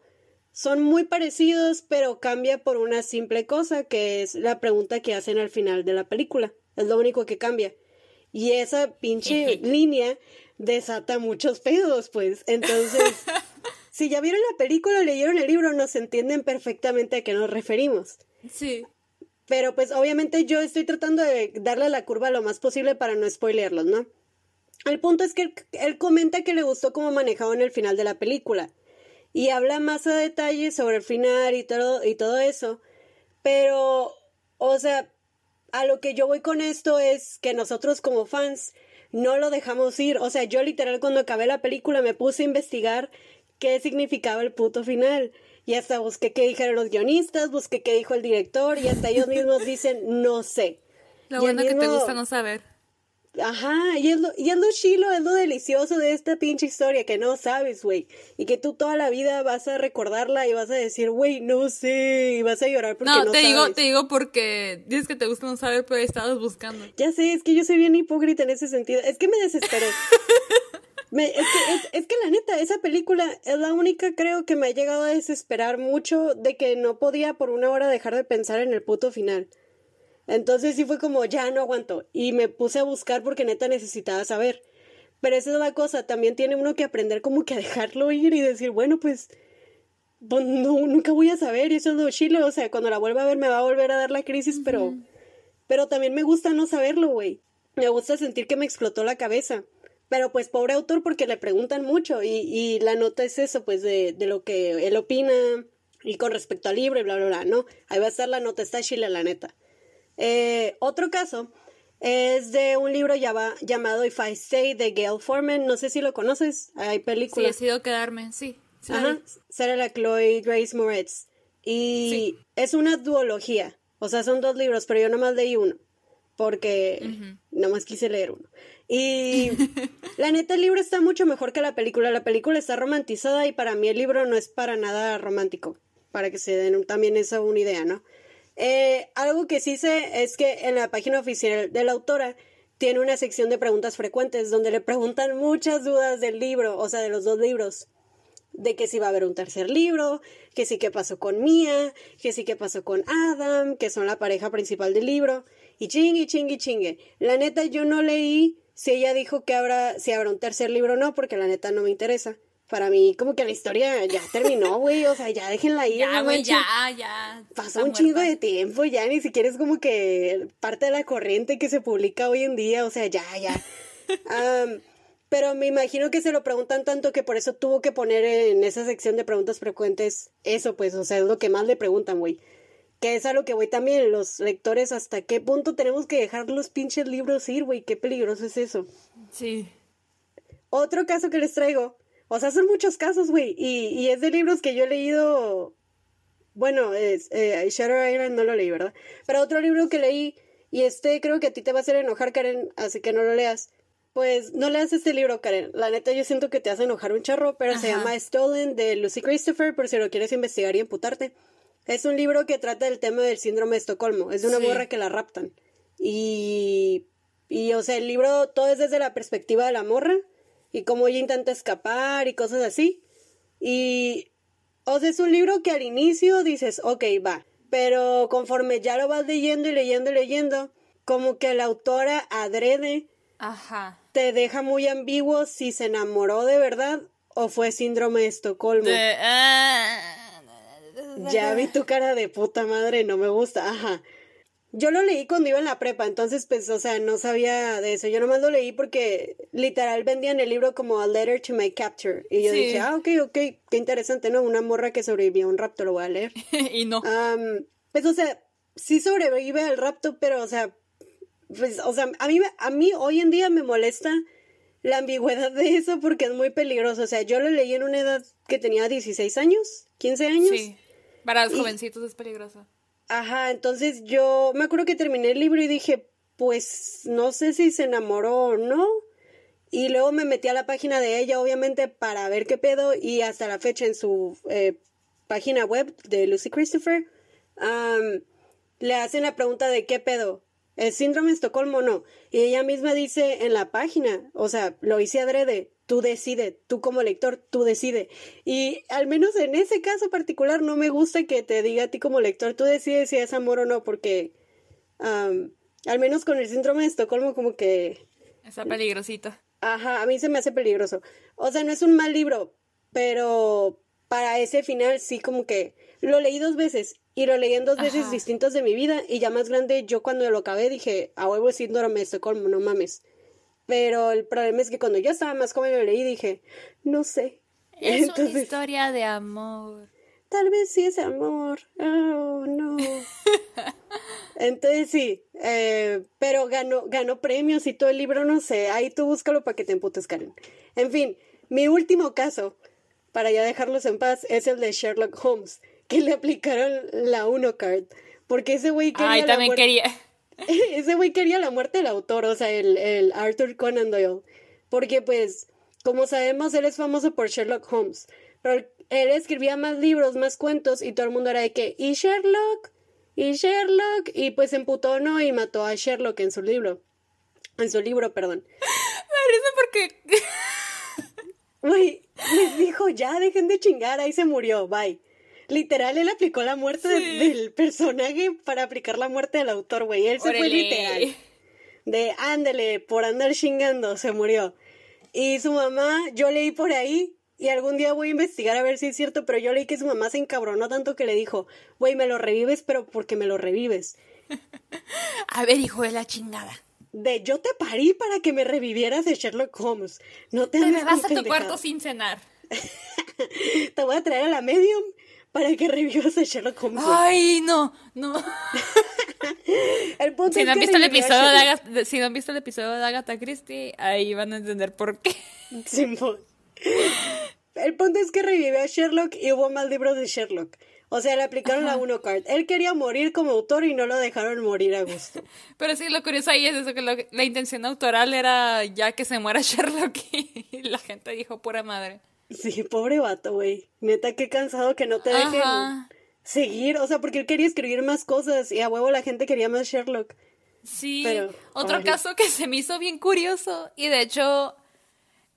Son muy parecidos, pero cambia por una simple cosa, que es la pregunta que hacen al final de la película. Es lo único que cambia. Y esa pinche [laughs] línea desata muchos pedos, pues. Entonces, [laughs] si ya vieron la película o leyeron el libro, nos entienden perfectamente a qué nos referimos. Sí. Pero pues obviamente yo estoy tratando de darle la curva lo más posible para no spoilearlos, ¿no? El punto es que él, comenta que le gustó cómo manejado en el final de la película y habla más a detalle sobre el final y todo, y todo eso. Pero, o sea, a lo que yo voy con esto es que nosotros como fans no lo dejamos ir. O sea, yo literal cuando acabé la película me puse a investigar qué significaba el puto final. Y hasta busqué qué dijeron los guionistas, busqué qué dijo el director y hasta ellos mismos [laughs] dicen no sé. Lo bueno que te gusta no saber. Ajá, y es, lo, y es lo chilo, es lo delicioso de esta pinche historia que no sabes, güey. Y que tú toda la vida vas a recordarla y vas a decir, güey, no sé, y vas a llorar porque no, no te digo, te digo porque dices que te gusta no saber, pero estabas buscando. Ya sé, es que yo soy bien hipócrita en ese sentido. Es que me desesperé. [laughs] es, que, es que la neta, esa película es la única, creo, que me ha llegado a desesperar mucho de que no podía por una hora dejar de pensar en el puto final. Entonces sí fue como, ya no aguanto. Y me puse a buscar porque neta necesitaba saber. Pero esa es la cosa, también tiene uno que aprender como que a dejarlo ir y decir, bueno, pues, pues no, nunca voy a saber y eso es lo chile. O sea, cuando la vuelva a ver me va a volver a dar la crisis, pero, pero también me gusta no saberlo, güey. Me gusta sentir que me explotó la cabeza. Pero pues pobre autor porque le preguntan mucho y, y la nota es eso, pues de, de lo que él opina y con respecto al libro y bla, bla, bla, ¿no? Ahí va a estar la nota, está chile, la neta. Eh, otro caso es de un libro llamado If I Say de Gail Foreman. No sé si lo conoces. Hay películas. Sí, ha sido quedarme, sí. Ajá. Sara la Chloe Grace Moretz. Y es una duología. O sea, son dos libros, pero yo nomás leí uno. Porque nomás quise leer uno. Y [laughs] la neta, el libro está mucho mejor que la película. La película está romantizada y para mí el libro no es para nada romántico. Para que se den también esa una idea, ¿no? Eh, algo que sí sé es que en la página oficial de la autora tiene una sección de preguntas frecuentes donde le preguntan muchas dudas del libro, o sea, de los dos libros. De que si va a haber un tercer libro, que sí que pasó con Mia, que sí que pasó con Adam, que son la pareja principal del libro. Y chingue, chingue, chingue. La neta, yo no leí si ella dijo que habrá, si habrá un tercer libro o no, porque la neta no me interesa. Para mí como que la historia ya terminó, güey, o sea, ya déjenla ir. Ya, güey, ya, ya. Pasó un chingo de tiempo, ya ni siquiera es como que parte de la corriente que se publica hoy en día, o sea, ya, ya. [laughs] Pero me imagino que se lo preguntan tanto que por eso tuvo que poner en esa sección de preguntas frecuentes eso, pues, o sea, es lo que más le preguntan, güey. Que es a lo que voy también, los lectores, hasta qué punto tenemos que dejar los pinches libros ir, güey, qué peligroso es eso. Sí. Otro caso que les traigo, o sea, son muchos casos, güey, y, y es de libros que yo he leído, bueno, es, eh, Shutter Island no lo leí, ¿verdad? Pero otro libro que leí, y este creo que a ti te va a hacer enojar, Karen, así que no lo leas. Pues no leas este libro, Karen. La neta yo siento que te hace enojar un charro, pero se llama Stolen de Lucy Christopher, por si lo quieres investigar y emputarte. Es un libro que trata del tema del síndrome de Estocolmo. Es de una Sí. morra que la raptan. Y, y, o sea, el libro todo es desde la perspectiva de la morra y cómo ella intenta escapar y cosas así. Y, o sea, es un libro que al inicio dices, ok, va. Pero conforme ya lo vas leyendo y leyendo y leyendo, como que la autora adrede Ajá. te deja muy ambiguo si se enamoró de verdad o fue síndrome de Estocolmo. De- ah, Ya vi tu cara de puta madre, no me gusta. Ajá. Yo lo leí cuando iba en la prepa, entonces pues, o sea, no sabía de eso. Yo nomás lo leí porque literal vendían el libro como A Letter to My Capture. Y yo Sí. dije, ah, ok, ok, qué interesante, ¿no? Una morra que sobrevivió a un rapto, lo voy a leer. [laughs] y no. Am, pues, o sea, sí sobrevive al rapto, pero, o sea, pues, o sea, a mí, a mí hoy en día me molesta la ambigüedad de eso porque es muy peligroso. O sea, yo lo leí en una edad que tenía 16 años, 15 años. Sí. Para los Y- jovencitos es peligroso. Ajá, entonces yo me acuerdo que terminé el libro y dije, pues no sé si se enamoró o no. Y luego me metí a la página de ella, obviamente, para ver qué pedo. Y hasta la fecha en su eh, página web de Lucy Christopher, le hacen la pregunta de qué pedo. ¿El síndrome de Estocolmo o no? Y ella misma dice en la página, o sea, lo hice adrede, tú decide, tú como lector, tú decide. Y al menos en ese caso particular no me gusta que te diga a ti como lector, tú decides si es amor o no, porque am, al menos con el síndrome de Estocolmo como que Está peligrosito. Ajá, a mí se me hace peligroso. O sea, no es un mal libro, pero para ese final sí como que lo leí dos veces y lo leí en dos veces Ajá. distintos de mi vida y ya más grande yo cuando lo acabé dije, a huevo es síndrome de Estocolmo, no mames. Pero el problema es que cuando yo estaba más joven lo leí y dije, no sé. Es una historia de amor. tal vez sí es amor. Oh, no. [laughs] Entonces sí, eh, pero ganó, ganó premios y todo el libro, no sé, ahí tú búscalo para que te emputes, Karen. En fin, mi último caso, para ya dejarlos en paz, es el de Sherlock Holmes, que le aplicaron la uno card, porque ese güey quería Ay, también quería. [laughs] ese güey quería la muerte del autor, o sea, el, el Arthur Conan Doyle. Porque, pues, como sabemos, él es famoso por Sherlock Holmes. Pero él escribía más libros, más cuentos, y todo el mundo era de que, ¿y Sherlock? ¿Y Sherlock? Y pues emputó, ¿no? Y mató a Sherlock en su libro. En su libro, perdón. Me risa porque. [laughs] Güey, les dijo, ya, dejen de chingar, ahí se murió, bye. Literal, él aplicó la muerte de- del personaje para aplicar la muerte del autor, güey. Él se fue literal. de ándele, por andar chingando, se murió. Y su mamá, yo leí por ahí, y algún día voy a investigar a ver si es cierto, pero yo leí que su mamá se encabronó tanto que le dijo, güey, me lo revives, pero porque me lo revives. [laughs] A ver, hijo de la chingada. De yo te parí para que me revivieras de Sherlock Holmes. No te Te me vas a tu cuarto sin cenar. [laughs] Te voy a traer a la medium para que revivas a Sherlock Holmes. Ay, no, no. [laughs] El punto Si es no han que visto el revivió a episodio de Sherlock. Agatha, si no han visto el episodio de Agatha Christie, ahí van a entender por qué. El punto es que revivió a Sherlock y hubo más libros de Sherlock. O sea, le aplicaron la uno card. Él quería morir como autor y no lo dejaron morir a gusto. [laughs] Pero sí, lo curioso ahí es eso, que lo- la intención autoral era ya que se muera [laughs] Sherlock y la gente dijo pura madre. Sí, pobre vato, güey. Neta, qué cansado que no te dejen Ajá. seguir. O sea, porque él quería escribir más cosas y a huevo la gente quería más Sherlock. Sí, Pero, otro ay. caso que se me hizo bien curioso y de hecho,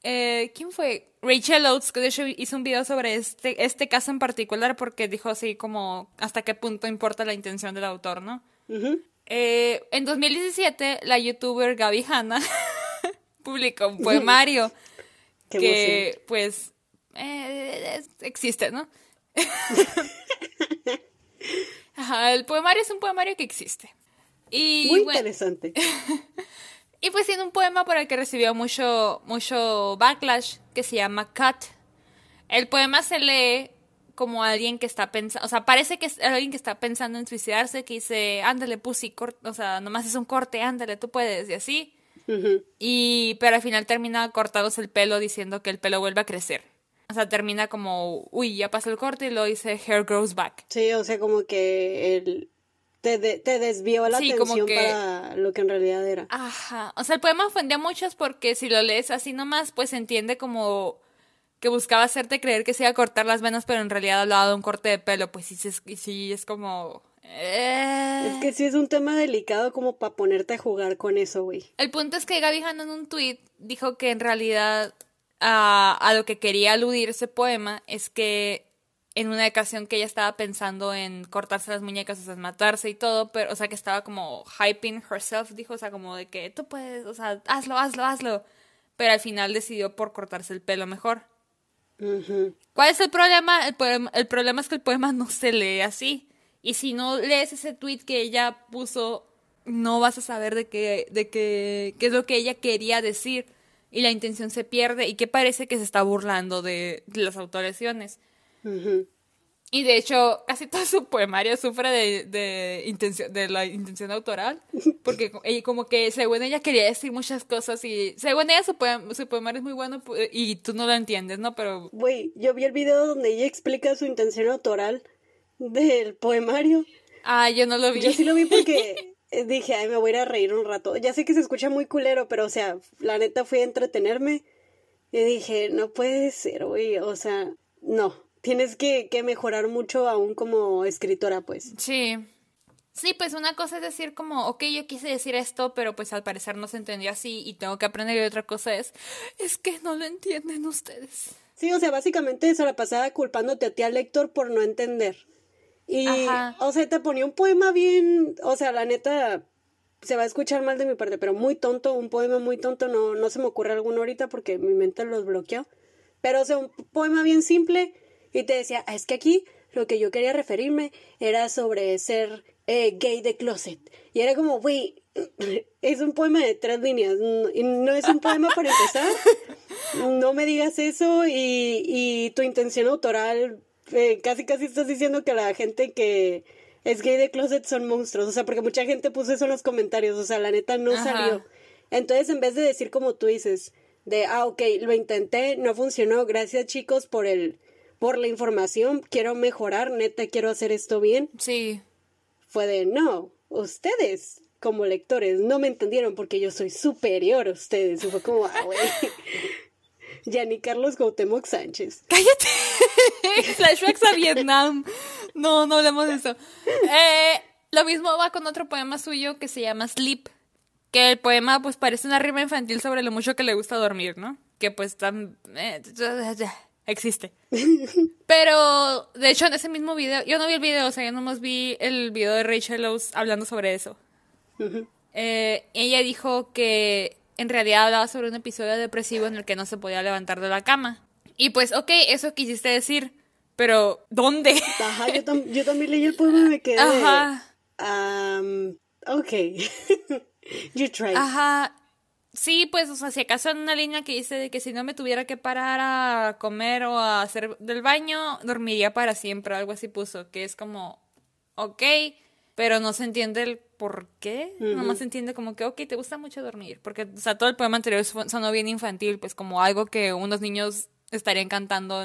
eh, ¿quién fue? Rachel Oates, que de hecho hizo un video sobre este, este caso en particular porque dijo así como hasta qué punto importa la intención del autor, ¿no? Eh, en 2017, la youtuber Gaby Hanna [laughs] publicó un [laughs] poemario Qué que, pues, eh, existe, ¿no? [laughs] Ajá, el poemario es un poemario que existe. Y, Muy interesante. [laughs] y pues tiene un poema por el que recibió mucho, mucho backlash que se llama Cut. El poema se lee como alguien que está pensando, o sea, parece que es alguien que está pensando en suicidarse, que dice, ándale, pussy, o sea, nomás es un corte, ándale, tú puedes, y así. Y, pero al final termina cortándose el pelo diciendo que el pelo vuelve a crecer. O sea, termina como, uy, ya pasó el corte y lo dice hair grows back. Sí, o sea, como que el, te, te desvió la atención para lo que en realidad era. Ajá. O sea, el poema ofendió a muchos porque si lo lees así nomás, pues se entiende como que buscaba hacerte creer que se iba a cortar las venas, pero en realidad hablaba de un corte de pelo. Pues sí, sí, sí es como... Es que sí es un tema delicado como para ponerte a jugar con eso, güey. El punto es que Gaby Hanna en un tweet dijo que en realidad a, a lo que quería aludir ese poema es que en una ocasión que ella estaba pensando en cortarse las muñecas, o sea, matarse y todo, pero, o sea, que estaba como hyping herself, dijo, o sea, como de que tú puedes, o sea, hazlo, hazlo, hazlo. Pero al final decidió por cortarse el pelo mejor. ¿Cuál es el problema? el el problema es que el poema no se lee así. Y si no lees ese tweet que ella puso, no vas a saber de qué, de qué, qué es lo que ella quería decir. Y la intención se pierde y que parece que se está burlando de, las autolesiones. Y de hecho, casi todo su poemario sufre de, de, intención, de la intención autoral, porque [laughs] ella como que según ella quería decir muchas cosas y según ella su, su poemario es muy bueno y tú no lo entiendes, ¿no? Pero... Güey, yo vi el video donde ella explica su intención autoral del poemario. Ah, yo no lo vi. Yo sí lo vi porque [laughs] dije, ay, me voy a ir a reír un rato. Ya sé que se escucha muy culero, pero o sea, la neta fui a entretenerme y dije, no puede ser, güey, o sea, no, tienes que, que mejorar mucho aún como escritora, pues. Sí. Sí, pues una cosa es decir como, ok, yo quise decir esto, pero pues al parecer no se entendió así y tengo que aprender y otra cosa es, es que no lo entienden ustedes. Sí, o sea, básicamente se la pasaba culpándote a ti al lector por no entender. Y, o sea, te ponía un poema bien, o sea, la neta, se va a escuchar mal de mi parte, pero muy tonto, un poema muy tonto, no, no se me ocurre alguno ahorita porque mi mente los bloqueó. Pero, o sea, un poema bien simple y te decía, ah, es que aquí lo que yo quería referirme era sobre ser eh, gay de closet. Y era como, güey, [laughs] es un poema de tres líneas, y no es un poema para empezar. [laughs] No me digas eso y, y tu intención autoral eh, casi casi estás diciendo que la gente que es gay de closet son monstruos, o sea, porque mucha gente puso eso en los comentarios, o sea, la neta no salió. Entonces, en vez de decir como tú dices, de, ah, ok, lo intenté, no funcionó, gracias chicos por el, por la información, quiero mejorar, neta, quiero hacer esto bien. Sí. Fue de, no, ustedes como lectores no me entendieron porque yo soy superior a ustedes. Y fue como, ah, güey. [laughs] Ya ni Carlos Gautemoc Sánchez. ¡Cállate! [laughs] Flashbacks a Vietnam. No, no hablemos de eso. Eh, lo mismo va con otro poema suyo que se llama Sleep. Que el poema, pues, parece una rima infantil sobre lo mucho que le gusta dormir, ¿no? Que, pues, tan. Eh, existe. Pero, de hecho, en ese mismo video. Yo no vi el video, o sea, yo nomás vi el video de Rachel Lowe's hablando sobre eso. Eh, ella dijo que en realidad hablaba sobre un episodio depresivo en el que no se podía levantar de la cama. Y pues, ok, eso quisiste decir, pero ¿dónde? Ajá, yo, también leí el poema y me quedé. Ajá. Um, ok. [laughs] you tried. Ajá. Sí, pues, o sea, si acaso en una línea que dice de que si no me tuviera que parar a comer o a hacer del baño, dormiría para siempre, algo así puso, que es como, ok, pero no se entiende el por qué. Nomás se entiende como que, ok, te gusta mucho dormir. Porque, o sea, todo el poema anterior sonó bien infantil, pues como algo que unos niños estarían cantando.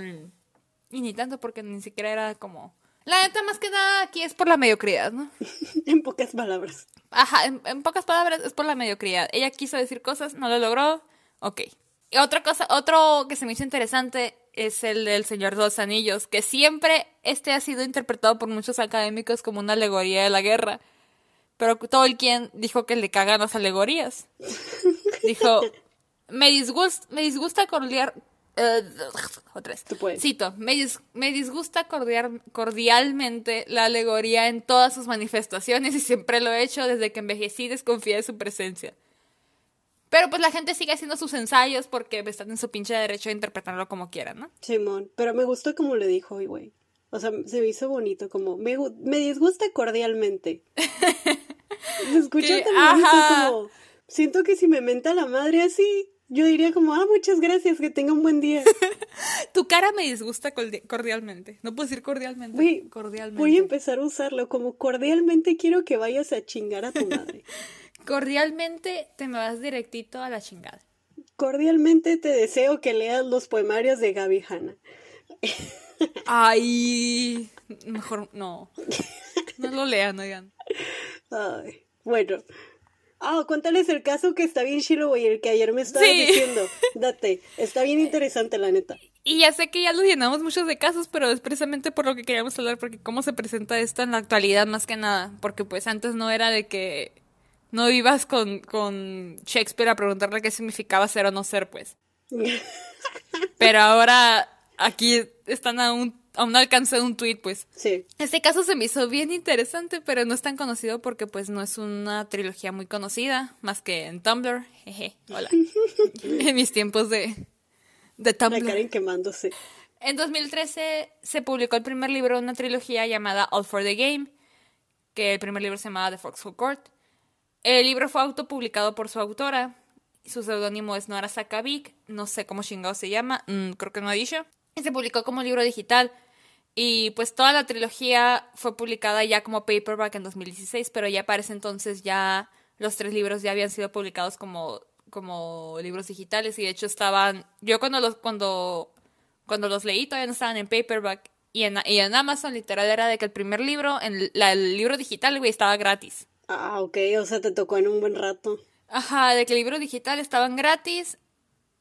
Y ni tanto, porque ni siquiera era como. La neta, más que nada, aquí es por la mediocridad, ¿no? [laughs] en pocas palabras. Ajá, en, en, pocas palabras, es por la mediocridad. Ella quiso decir cosas, no lo logró, ok. Y otra cosa, otro que se me hizo interesante es el del Señor de los Anillos, que siempre este ha sido interpretado por muchos académicos como una alegoría de la guerra. Pero Tolkien dijo que le cagan las alegorías. [laughs] Dijo, me disgusta, me disgusta cordial, otra vez. Cito, me, me disgusta cordial, cordialmente la alegoría en todas sus manifestaciones y siempre lo he hecho desde que envejecí desconfié de su presencia. Pero pues la gente sigue haciendo sus ensayos porque están en su pinche derecho de interpretarlo como quieran, ¿no? Simón, pero me gustó como le dijo hoy, güey. O sea, se me hizo bonito, como me, me disgusta cordialmente. Se escucha tan bonito como siento que si me menta la madre así, yo diría como, ah, muchas gracias, que tenga un buen día. [laughs] tu cara me disgusta cordialmente. No puedo decir cordialmente. Cordialmente. Voy a empezar a usarlo como cordialmente quiero que vayas a chingar a tu madre. [laughs] cordialmente te me vas directito a la chingada. Cordialmente te deseo que leas los poemarios de Gaby Hanna. Ay, mejor no. No lo lean, oigan. Ay, bueno. Ah, cuéntales el caso que está bien chilo, güey, el que ayer me estabas diciendo. Date, está bien [laughs] interesante, la neta. Y ya sé que ya lo llenamos muchos de casos, pero es precisamente por lo que queríamos hablar, porque cómo se presenta esto en la actualidad más que nada. Porque pues antes no era de que no ibas con, con Shakespeare a preguntarle qué significaba ser o no ser, pues. [laughs] pero ahora aquí están a un, a un alcance de un tweet, pues. Sí. Este caso se me hizo bien interesante, pero no es tan conocido porque pues no es una trilogía muy conocida, más que en Tumblr. Jeje, hola. [laughs] en mis tiempos de, de Tumblr. La Karen quemándose. En 2013 se publicó el primer libro de una trilogía llamada All for the Game, que el primer libro se llamaba The Foxhole Court. El libro fue autopublicado por su autora. Su seudónimo es Nora Sakavik. No sé cómo chingado se llama. Mm, creo que no ha dicho se publicó como libro digital. Y pues toda la trilogía fue publicada ya como paperback en 2016, pero ya para ese entonces ya los tres libros ya habían sido publicados como, como libros digitales y de hecho estaban, yo cuando los, cuando, cuando los leí todavía no estaban en paperback y en, y en Amazon literal era de que el primer libro, en la, el libro digital, güey, estaba gratis. Ah, ok, o sea, te tocó en un buen rato. Ajá, de que el libro digital estaban gratis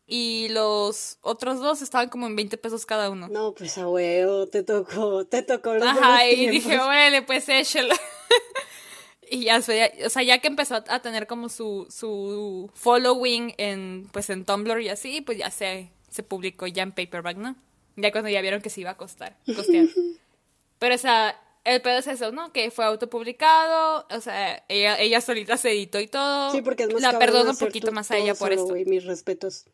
y los otros dos estaban como en 20 pesos cada uno. No, pues a huevo, te tocó, te tocó los Ajá, y dije, bueno, pues échelo. [laughs] y ya, o sea, ya que empezó a tener como su, su following en, pues en Tumblr y así, pues ya se, se publicó ya en paperback, ¿no? Ya cuando ya vieron que se iba a costar, costear. [laughs] Pero, o sea, el pedo es eso, ¿no? Que fue autopublicado, o sea, ella, ella solita se editó y todo. Sí, porque es más La perdono un poquito más a ella por esto. mis respetos.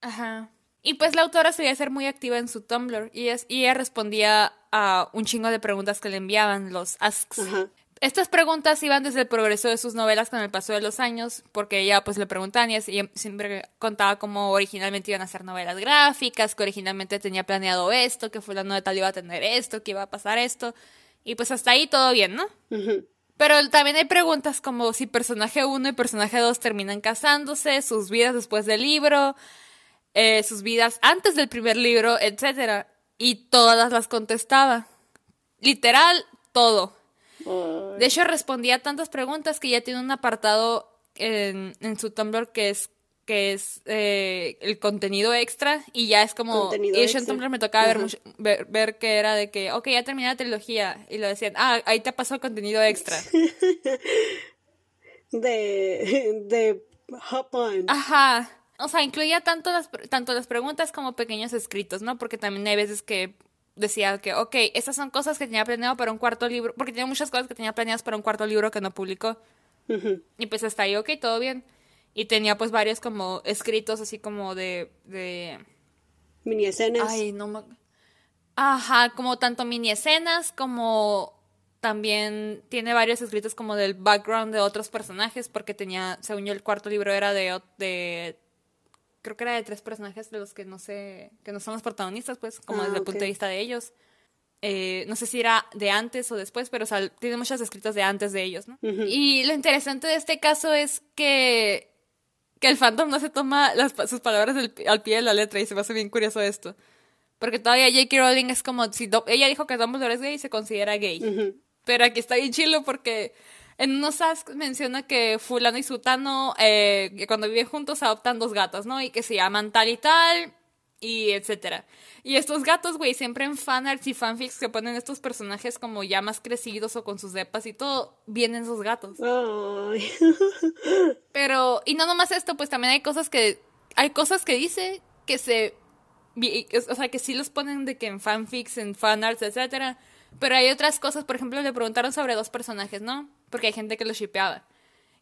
Ajá. Y pues la autora solía ser muy activa en su Tumblr y, es, y ella respondía a un chingo de preguntas que le enviaban, los asks. Estas preguntas iban desde el progreso de sus novelas con el paso de los años, porque ella pues le preguntaban y ella siempre contaba cómo originalmente iban a ser novelas gráficas, que originalmente tenía planeado esto, que fulano de tal iba a tener esto, que iba a pasar esto, y pues hasta ahí todo bien, ¿no? Pero también hay preguntas como si personaje 1 y personaje 2 terminan casándose, sus vidas después del libro, eh, sus vidas antes del primer libro, etc. Y todas las contestaba. Literal, todo. De hecho, respondía a tantas preguntas que ya tiene un apartado en, en su Tumblr que es que es eh, el contenido extra y ya es como y en Tumblr me tocaba ver, ver, que era de que ok ya terminé la trilogía y lo decían ah ahí te pasó el contenido extra [laughs] de de hop on ajá. O sea, incluía tanto las, tanto las preguntas como pequeños escritos, ¿no? Porque también hay veces que decía que, ok, estas son cosas que tenía planeado para un cuarto libro, porque tenía muchas cosas que tenía planeadas para un cuarto libro que no publicó. Y pues hasta ahí, ok, todo bien. Y tenía pues varios como escritos así como de... de... Mini escenas. Ay, no me... Ajá, como tanto mini escenas como también tiene varios escritos como del background de otros personajes, porque tenía, según yo, el cuarto libro era de, de creo que era de tres personajes de los que no sé, que no son los protagonistas, pues, como desde el ah, punto de vista de ellos. Eh, no sé si era de antes o después, pero tiene muchas escritas de antes de ellos, ¿no? Y lo interesante de este caso es que, que el fandom no se toma las, sus palabras al pie de la letra y se me hace bien curioso esto. Porque todavía J.K. Rowling es como, si ella dijo que Dumbledore es gay y se considera gay. Pero aquí está bien chilo porque en unos asks menciona que fulano y sutano, eh, que cuando viven juntos adoptan dos gatos, ¿no? Y que se llaman tal y tal, y etcétera. Y estos gatos, güey, siempre en fanarts y fanfics que ponen estos personajes como ya más crecidos o con sus depas y todo, vienen esos gatos. [laughs] Pero, y no nomás esto, pues también hay cosas que, hay cosas que dice que se, o sea, que sí los ponen de que en fanfics, en fanarts, etcétera. Pero hay otras cosas, por ejemplo, le preguntaron sobre dos personajes, ¿no? Porque hay gente que los shipeaba.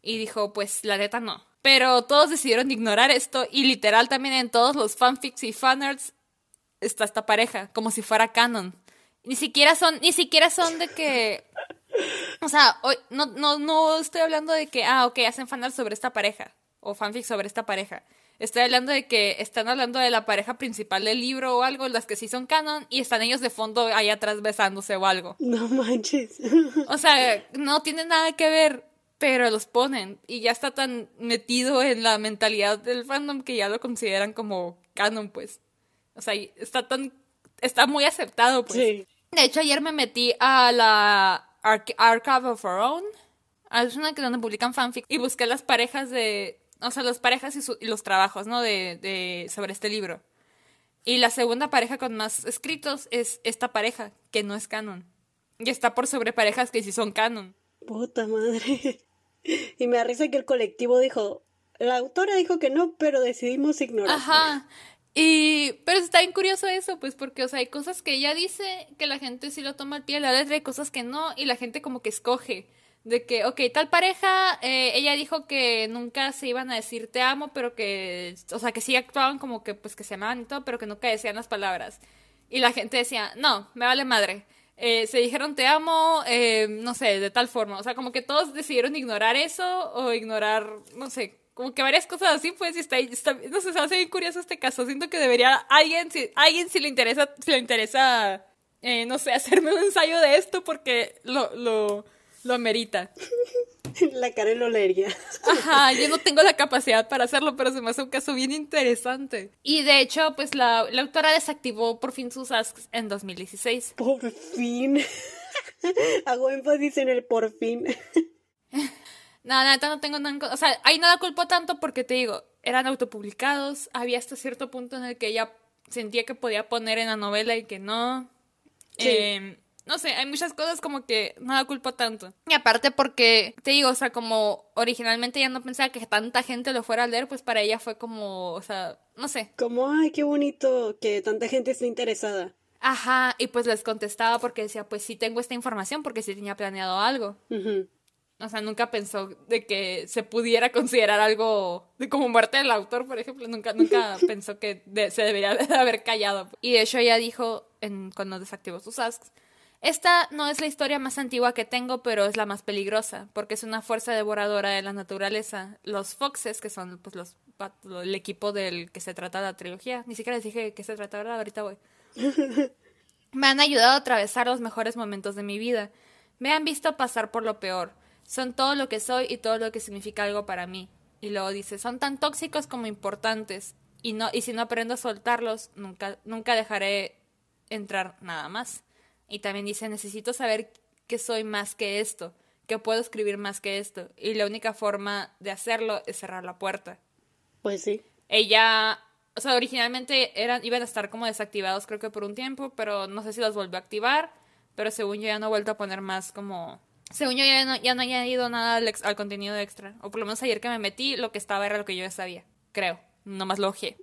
Y dijo, pues la neta no. Pero todos decidieron ignorar esto y literal también en todos los fanfics y fanarts está esta pareja, como si fuera canon. Ni siquiera son, ni siquiera son de que o sea, hoy, no, no, no estoy hablando de que, ah, ok, hacen fanart sobre esta pareja o fanfic sobre esta pareja. Estoy hablando de que están hablando de la pareja principal del libro o algo, las que sí son canon, y están ellos de fondo ahí atrás besándose o algo. No manches. O sea, no tiene nada que ver, pero los ponen. Y ya está tan metido en la mentalidad del fandom que ya lo consideran como canon, pues. O sea, está tan. Está muy aceptado, pues. Sí. De hecho, ayer me metí a la Archive of Our Own. Es una que donde publican fanfic. Y busqué las parejas de o sea, las parejas y, los trabajos, ¿no? De, de, sobre este libro. Y la segunda pareja con más escritos es esta pareja, que no es canon. Y está por sobre parejas que sí son canon. Puta madre. [laughs] Y me arriesga que el colectivo dijo, la autora dijo que no, pero decidimos ignorar. Ajá. Y, pero está bien curioso eso, pues, porque, o sea, hay cosas que ella dice que la gente sí lo toma al pie de la letra, hay cosas que no, y la gente como que escoge de que, ok, tal pareja, eh, ella dijo que nunca se iban a decir te amo, pero que, o sea, que sí actuaban como que, pues, que se amaban y todo, pero que nunca decían las palabras. Y la gente decía, no, me vale madre. Eh, se dijeron te amo, eh, no sé, de tal forma. O sea, como que todos decidieron ignorar eso o ignorar, no sé, como que varias cosas así, pues, y está, está no sé, se hace bien curioso este caso. Siento que debería, alguien, si, alguien si le interesa, si le interesa, no sé, [laughs] hacerme un ensayo de esto porque lo, lo, lo amerita. [laughs] La cara lo leería. [laughs] Ajá, yo no tengo la capacidad para hacerlo, pero se me hace un caso bien interesante. Y de hecho, pues la, la autora desactivó por fin sus asks en 2016. Por fin. [laughs] Hago énfasis en el por fin. No, nada, no tengo nada. O sea, ahí nada culpo tanto porque te digo, eran autopublicados. Había hasta cierto punto en el que ella sentía que podía poner en la novela y que no. Sí. Eh, no sé, hay muchas cosas como que no la culpo tanto. Y aparte porque, te digo, o sea, como originalmente ella no pensaba que tanta gente lo fuera a leer, pues para ella fue como, o sea, no sé. Como, ay, qué bonito que tanta gente esté interesada. Ajá, y pues les contestaba porque decía, pues sí tengo esta información porque sí tenía planeado algo. O sea, nunca pensó de que se pudiera considerar algo de como muerte del autor, por ejemplo. Nunca, nunca [laughs] pensó que se debería de haber callado. Y de hecho ella dijo en, cuando desactivó sus asks esta no es la historia más antigua que tengo, pero es la más peligrosa, porque es una fuerza devoradora de la naturaleza. Los Foxes, que son pues los el equipo del que se trata la trilogía, ni siquiera les dije que se trata, ¿verdad? Ahorita voy. [laughs] Me han ayudado a atravesar los mejores momentos de mi vida. Me han visto pasar por lo peor. Son todo lo que soy y todo lo que significa algo para mí. Y luego dice, son tan tóxicos como importantes. Y no, y si no aprendo a soltarlos, nunca, nunca dejaré entrar nada más. Y también dice, necesito saber que soy más que esto, que puedo escribir más que esto. Y la única forma de hacerlo es cerrar la puerta. Pues sí. Ella, o sea, originalmente eran, iban a estar como desactivados creo que por un tiempo, pero no sé si los volvió a activar. Pero según yo ya no he vuelto a poner más como... Según yo ya no, ya no haya ido nada al, al contenido extra. O por lo menos ayer que me metí, lo que estaba era lo que yo ya sabía. Creo. Nomás lo ojé.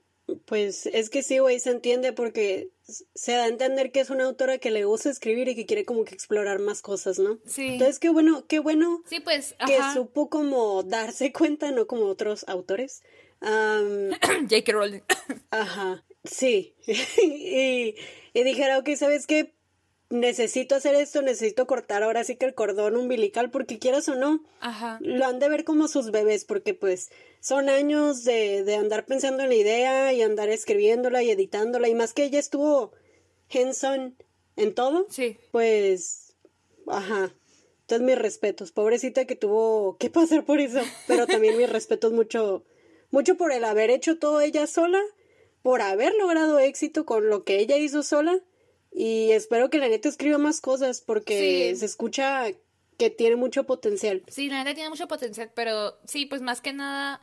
Pues es que sí, güey, se entiende porque se da a entender que es una autora que le gusta escribir y que quiere como que explorar más cosas, ¿no? Sí. Entonces, qué bueno, qué bueno sí, pues, que supo como darse cuenta, no como otros autores. Um, [coughs] J.K. Rowling. [coughs] ajá, sí. [laughs] y, y dijera, ok, ¿sabes qué? Necesito hacer esto, necesito cortar ahora sí que el cordón umbilical, porque quieras o no, Ajá. lo han de ver como sus bebés, porque pues son años de, de andar pensando en la idea y andar escribiéndola y editándola, y más que ella estuvo Henson en todo, sí. pues, ajá. Entonces mis respetos, pobrecita que tuvo que pasar por eso, pero también mis respetos mucho, mucho por el haber hecho todo ella sola, por haber logrado éxito con lo que ella hizo sola y espero que la neta escriba más cosas porque se escucha que tiene mucho potencial. Sí, la neta tiene mucho potencial, pero sí, pues más que nada,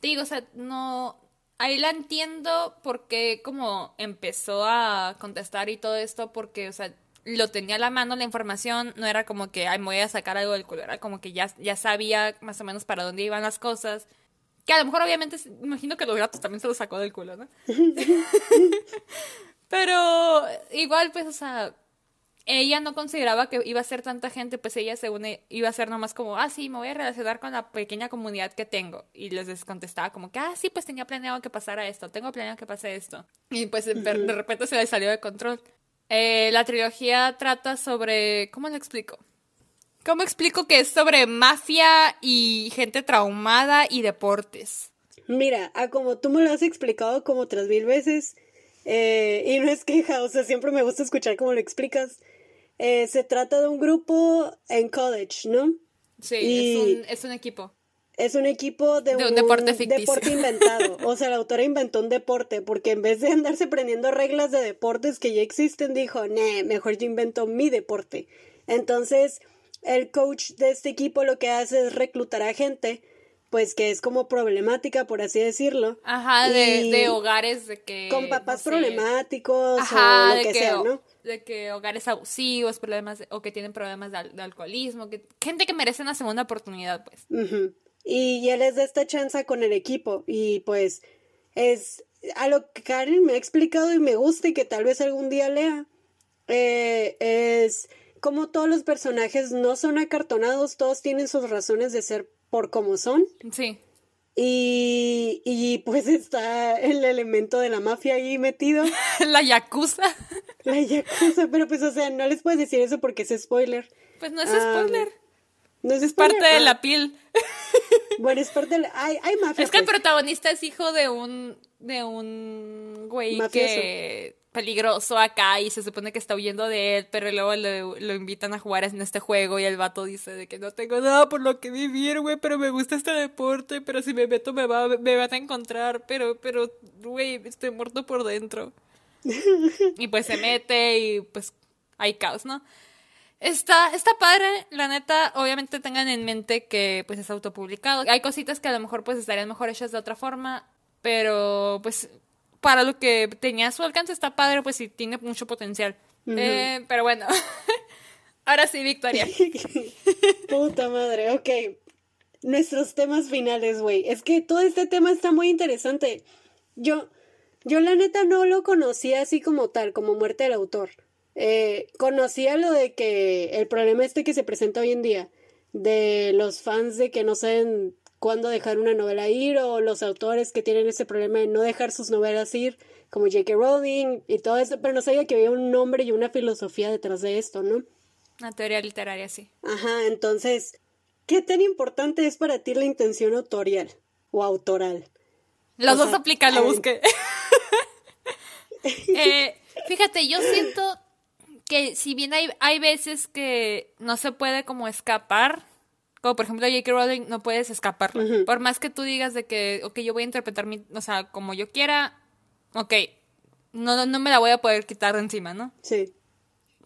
digo, o sea, no, ahí la entiendo porque como empezó a contestar y todo esto, porque, o sea, lo tenía a la mano la información, no era como que, ay, me voy a sacar algo del culo, era como que ya, ya sabía más o menos para dónde iban las cosas. Que a lo mejor, obviamente, imagino que los gatos también se los sacó del culo, ¿no? [laughs] [laughs] Pero igual, pues, o sea, ella no consideraba que iba a ser tanta gente, pues ella según iba a ser nomás como, ah, sí, me voy a relacionar con la pequeña comunidad que tengo. Y les contestaba como que, ah, sí, pues tenía planeado que pasara esto, tengo planeado que pase esto. Y pues de repente se le salió de control. Eh, la trilogía trata sobre, ¿cómo le explico? ¿Cómo explico que es sobre mafia y gente traumada y deportes? Mira, a como tú me lo has explicado como otras mil veces, eh, y no es queja, o sea, siempre me gusta escuchar cómo lo explicas. Eh, se trata de un grupo en college, ¿no? Sí, es, un, es, un, equipo. Es un equipo de, un, deporte ficticio. Deporte inventado. O sea, la autora inventó un deporte porque en vez de andarse prendiendo reglas de deportes que ya existen, dijo, nee, mejor yo invento mi deporte. Entonces, el coach de este equipo lo que hace es reclutar a gente pues que es como problemática, por así decirlo. Ajá, de, hogares de que... Con papás problemáticos o lo que, sea, ¿no? De que hogares abusivos, problemas, o que tienen problemas de, alcoholismo, que gente que merece una segunda oportunidad, pues. y, él es de esta chanza con el equipo, y pues es a lo que Karen me ha explicado y me gusta y que tal vez algún día lea, eh, es como todos los personajes no son acartonados, todos tienen sus razones de ser por cómo son. Sí. Y, y pues está el elemento de la mafia ahí metido. [laughs] la yakuza. la yakuza, pero pues o sea, no les puedes decir eso porque es spoiler. Pues no es spoiler. no es, parte de la ah. piel. [laughs] bueno, es parte de la... Hay, hay mafia. Es que el pues. protagonista es hijo de un... de un güey que peligroso acá y se supone que está huyendo de él, pero luego lo, invitan a jugar en este juego y el vato dice de que no tengo nada por lo que vivir, güey, pero me gusta este deporte, pero si me meto me, va, me van a encontrar, pero, pero, güey, estoy muerto por dentro. [laughs] y pues se mete y pues hay caos, ¿no? Está, está padre, la neta, obviamente tengan en mente que pues es autopublicado. Hay cositas que a lo mejor pues estarían mejor hechas de otra forma, pero pues para lo que tenía su alcance está padre, pues sí, tiene mucho potencial. Eh, pero bueno, [laughs] ahora sí, Victoria. [laughs] Puta madre, ok. Nuestros temas finales, güey. Es que todo este tema está muy interesante. Yo, yo la neta no lo conocía así como tal, como muerte del autor. Eh, conocía lo de que el problema este que se presenta hoy en día, de los fans de que no saben cuándo dejar una novela ir o los autores que tienen ese problema de no dejar sus novelas ir, como J.K. Rowling y todo eso, pero no sabía que había un nombre y una filosofía detrás de esto, ¿no? Una teoría literaria, sí. Ajá, entonces, ¿qué tan importante es para ti la intención autorial o autoral? Los dos aplican, lo busqué. [laughs] Eh, fíjate, yo siento que si bien hay, hay veces que no se puede como escapar como por ejemplo J.K. Rowling, no puedes escapar. Por más que tú digas de que, ok, yo voy a interpretar mi, o sea, como yo quiera, ok, no, no me la voy a poder quitar de encima, ¿no? Sí.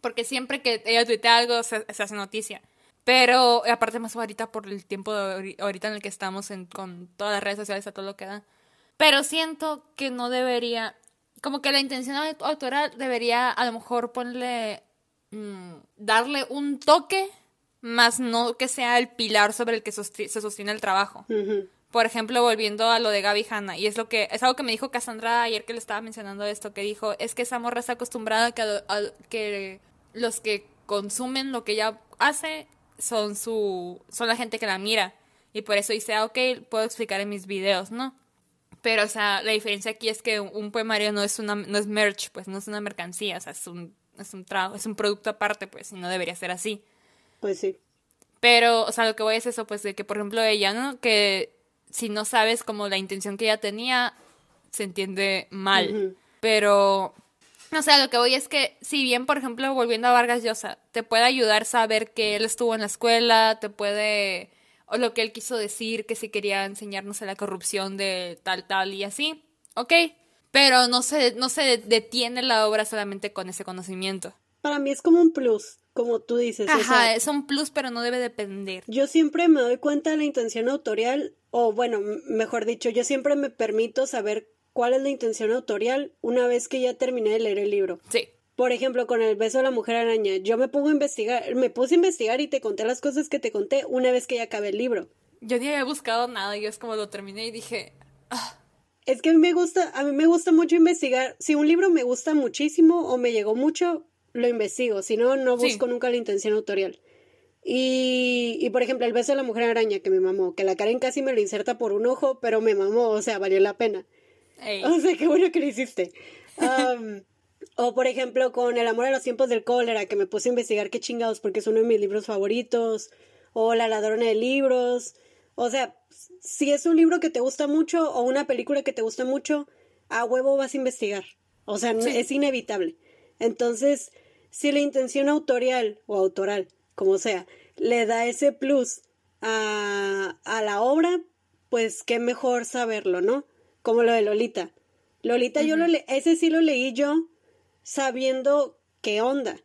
Porque siempre que ella tuitea algo se, hace noticia. Pero aparte más ahorita por el tiempo de ahorita en el que estamos con todas las redes sociales a todo lo que da. Pero siento que no debería, como que la intención autoral debería a lo mejor ponerle, mm, darle un toque más no que sea el pilar sobre el que se sostiene el trabajo. Por ejemplo, volviendo a lo de Gaby Hanna, y es lo que es algo que me dijo Cassandra ayer que le estaba mencionando esto, que dijo, es que esa morra está acostumbrada a que, que los que consumen lo que ella hace son su son la gente que la mira y por eso dice, ah, ok, puedo explicar en mis videos, ¿no? Pero, o sea, la diferencia aquí es que un poemario no es una, no es merch, pues no es una mercancía, o sea, es un, es un trabajo, es un producto aparte, pues, y no debería ser así. Pues sí. Pero, o sea, lo que voy es eso, pues de que, por ejemplo, ella, ¿no? Que si no sabes como la intención que ella tenía, se entiende mal. Pero, no sé, lo que voy es que, si bien, por ejemplo, volviendo a Vargas Llosa, te puede ayudar a saber que él estuvo en la escuela, te puede, o lo que él quiso decir, que si quería enseñarnos a la corrupción de tal, tal y así, ok. Pero no se, no se detiene la obra solamente con ese conocimiento. Para mí es como un plus como tú dices. Ajá, es un plus, pero no debe depender. Yo siempre me doy cuenta de la intención autorial, o bueno, mejor dicho, yo siempre me permito saber cuál es la intención autorial una vez que ya terminé de leer el libro. Sí. Por ejemplo, con el beso de la mujer araña, yo me pongo a investigar, me puse a investigar y te conté las cosas que te conté una vez que ya acabé el libro. Yo ni había buscado nada, y es como lo terminé y dije, ah". Es que a mí me gusta, a mí me gusta mucho investigar. Si un libro me gusta muchísimo o me llegó mucho, lo investigo, si no, no busco nunca la intención autorial. Y, y, por ejemplo, el beso de la mujer araña que me mamó, que la Karen casi me lo inserta por un ojo, pero me mamó, o sea, valió la pena. [laughs] O sea, qué bueno que lo hiciste. o por ejemplo, con El amor a los tiempos del cólera, que me puse a investigar qué chingados, porque es uno de mis libros favoritos. O La ladrona de libros. O sea, si es un libro que te gusta mucho o una película que te gusta mucho, a huevo vas a investigar. O sea, es inevitable. Entonces, si la intención autorial o autoral, como sea, le da ese plus a, a la obra, pues qué mejor saberlo, ¿no? Como lo de Lolita. Lolita, yo lo le ese sí lo leí yo sabiendo qué onda.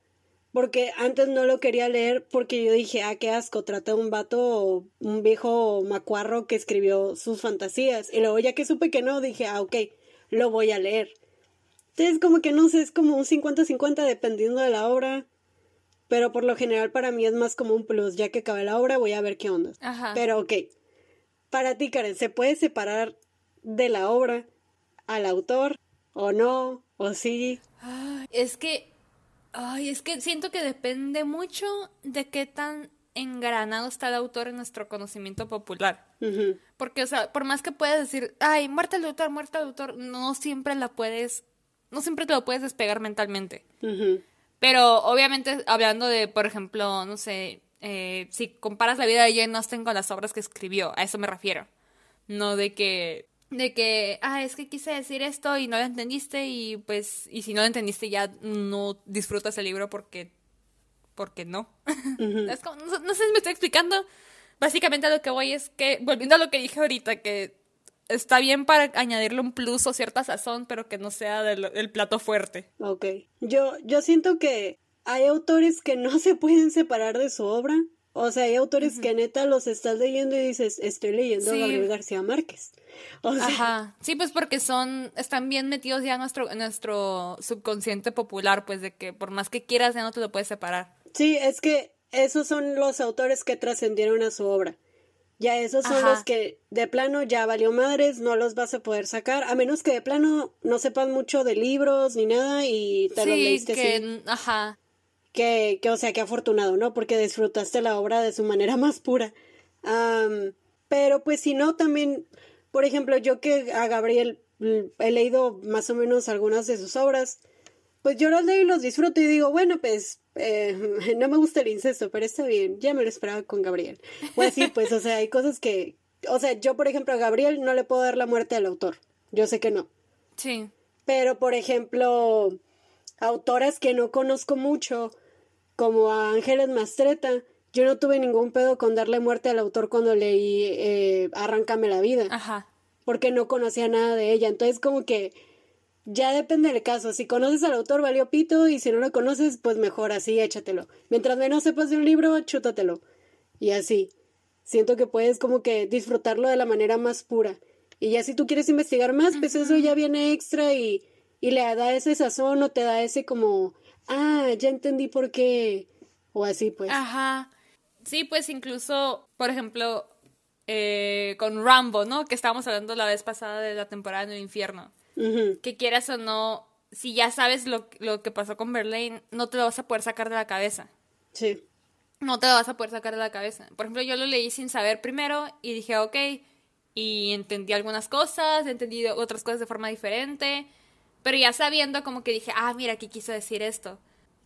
Porque antes no lo quería leer porque yo dije, ah, qué asco, trata de un vato, un viejo macuarro que escribió sus fantasías. Y luego ya que supe que no, dije, ah, ok, lo voy a leer. Entonces como que no sé, es como un 50-50 dependiendo de la obra. Pero por lo general para mí es más como un plus. Ya que acabe la obra voy a ver qué onda. Pero ok. Para ti, Karen, ¿se puede separar de la obra al autor? ¿O no? ¿O sí? es que. Ay, es que siento que depende mucho de qué tan engranado está el autor en nuestro conocimiento popular. Porque, o sea, por más que puedas decir, ay, muerte al autor, muerte al autor, no siempre la puedes, no siempre te lo puedes despegar mentalmente. Pero obviamente hablando de, por ejemplo, no sé, eh, si comparas la vida de Jane Austen con las obras que escribió, a eso me refiero. No de que, de que, ah, es que quise decir esto y no lo entendiste y pues, y si no lo entendiste ya no disfrutas el libro porque, porque no. [laughs] no, sé si me estoy explicando. Básicamente a lo que voy es que, volviendo a lo que dije ahorita, que está bien para añadirle un plus o cierta sazón, pero que no sea del, plato fuerte. Ok. Yo, yo siento que hay autores que no [laughs] se pueden separar de su obra. O sea, hay autores que neta los estás leyendo y dices, estoy leyendo a Gabriel García Márquez. [laughs] O sea, Ajá. Sí, pues porque son, están bien metidos ya en nuestro, en nuestro subconsciente popular, pues de que por más que quieras ya no te lo puedes separar. Sí, es que esos son los autores que trascendieron a su obra. Ya esos son los que de plano ya valió madres, no los vas a poder sacar, a menos que de plano no sepas mucho de libros ni nada y te lo leíste que, Ajá. Que, que, o sea, que afortunado, ¿no? Porque disfrutaste la obra de su manera [laughs] más pura. pero pues si no, también, por ejemplo, yo que a Gabriel mm, he leído más o menos algunas de sus obras, pues yo los leo y los disfruto y digo, bueno, pues eh, no me gusta el incesto, pero está bien, ya me lo esperaba con Gabriel. O así, pues, o sea, hay cosas que, o sea, yo, por ejemplo, a Gabriel no le puedo dar la muerte al autor, yo sé que no. Sí. Pero, por ejemplo, autoras que no conozco mucho, como a Ángeles Mastreta, yo no tuve ningún pedo con darle muerte al autor cuando leí eh, Arráncame la vida. Ajá. Porque no conocía nada de ella. Entonces, como que ya depende del caso. Si conoces al autor, valió pito, y si no lo conoces, pues mejor así, échatelo. Mientras menos sepas de un libro, chútatelo. Y así. Siento que puedes como que disfrutarlo de la manera más pura. Y ya si tú quieres investigar más, pues eso ya viene extra y, y le da ese sazón o te da ese como, ah, ya entendí por qué. O así, pues. Ajá. Sí, pues incluso, por ejemplo, eh, con Rambo, ¿no? Que estábamos hablando la vez pasada de la temporada en el infierno que quieras o no, si ya sabes lo, lo que pasó con Berlín, no te lo vas a poder sacar de la cabeza. Sí. No te lo vas a poder sacar de la cabeza. Por ejemplo, yo lo leí sin saber primero y dije, ok, y entendí algunas cosas, entendí otras cosas de forma diferente, pero ya sabiendo como que dije, ah, mira, aquí quiso decir esto.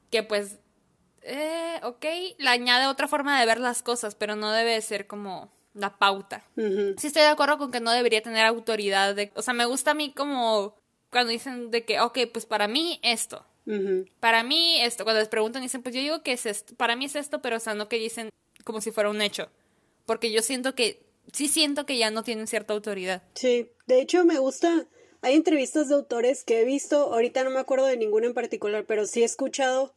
Que pues, eh, ok, le añade otra forma de ver las cosas, pero no debe ser como la pauta. Sí estoy de acuerdo con que no debería tener autoridad. De, o sea, me gusta a mí como cuando dicen de que, ok, pues para mí esto. Para mí esto. Cuando les preguntan dicen, pues yo digo que es esto. Para mí es esto, pero o sea, no que dicen como si fuera un hecho. Porque yo siento que, sí siento que ya no tienen cierta autoridad. Sí, de hecho me gusta. Hay entrevistas de autores que he visto, ahorita no me acuerdo de ninguna en particular, pero sí he escuchado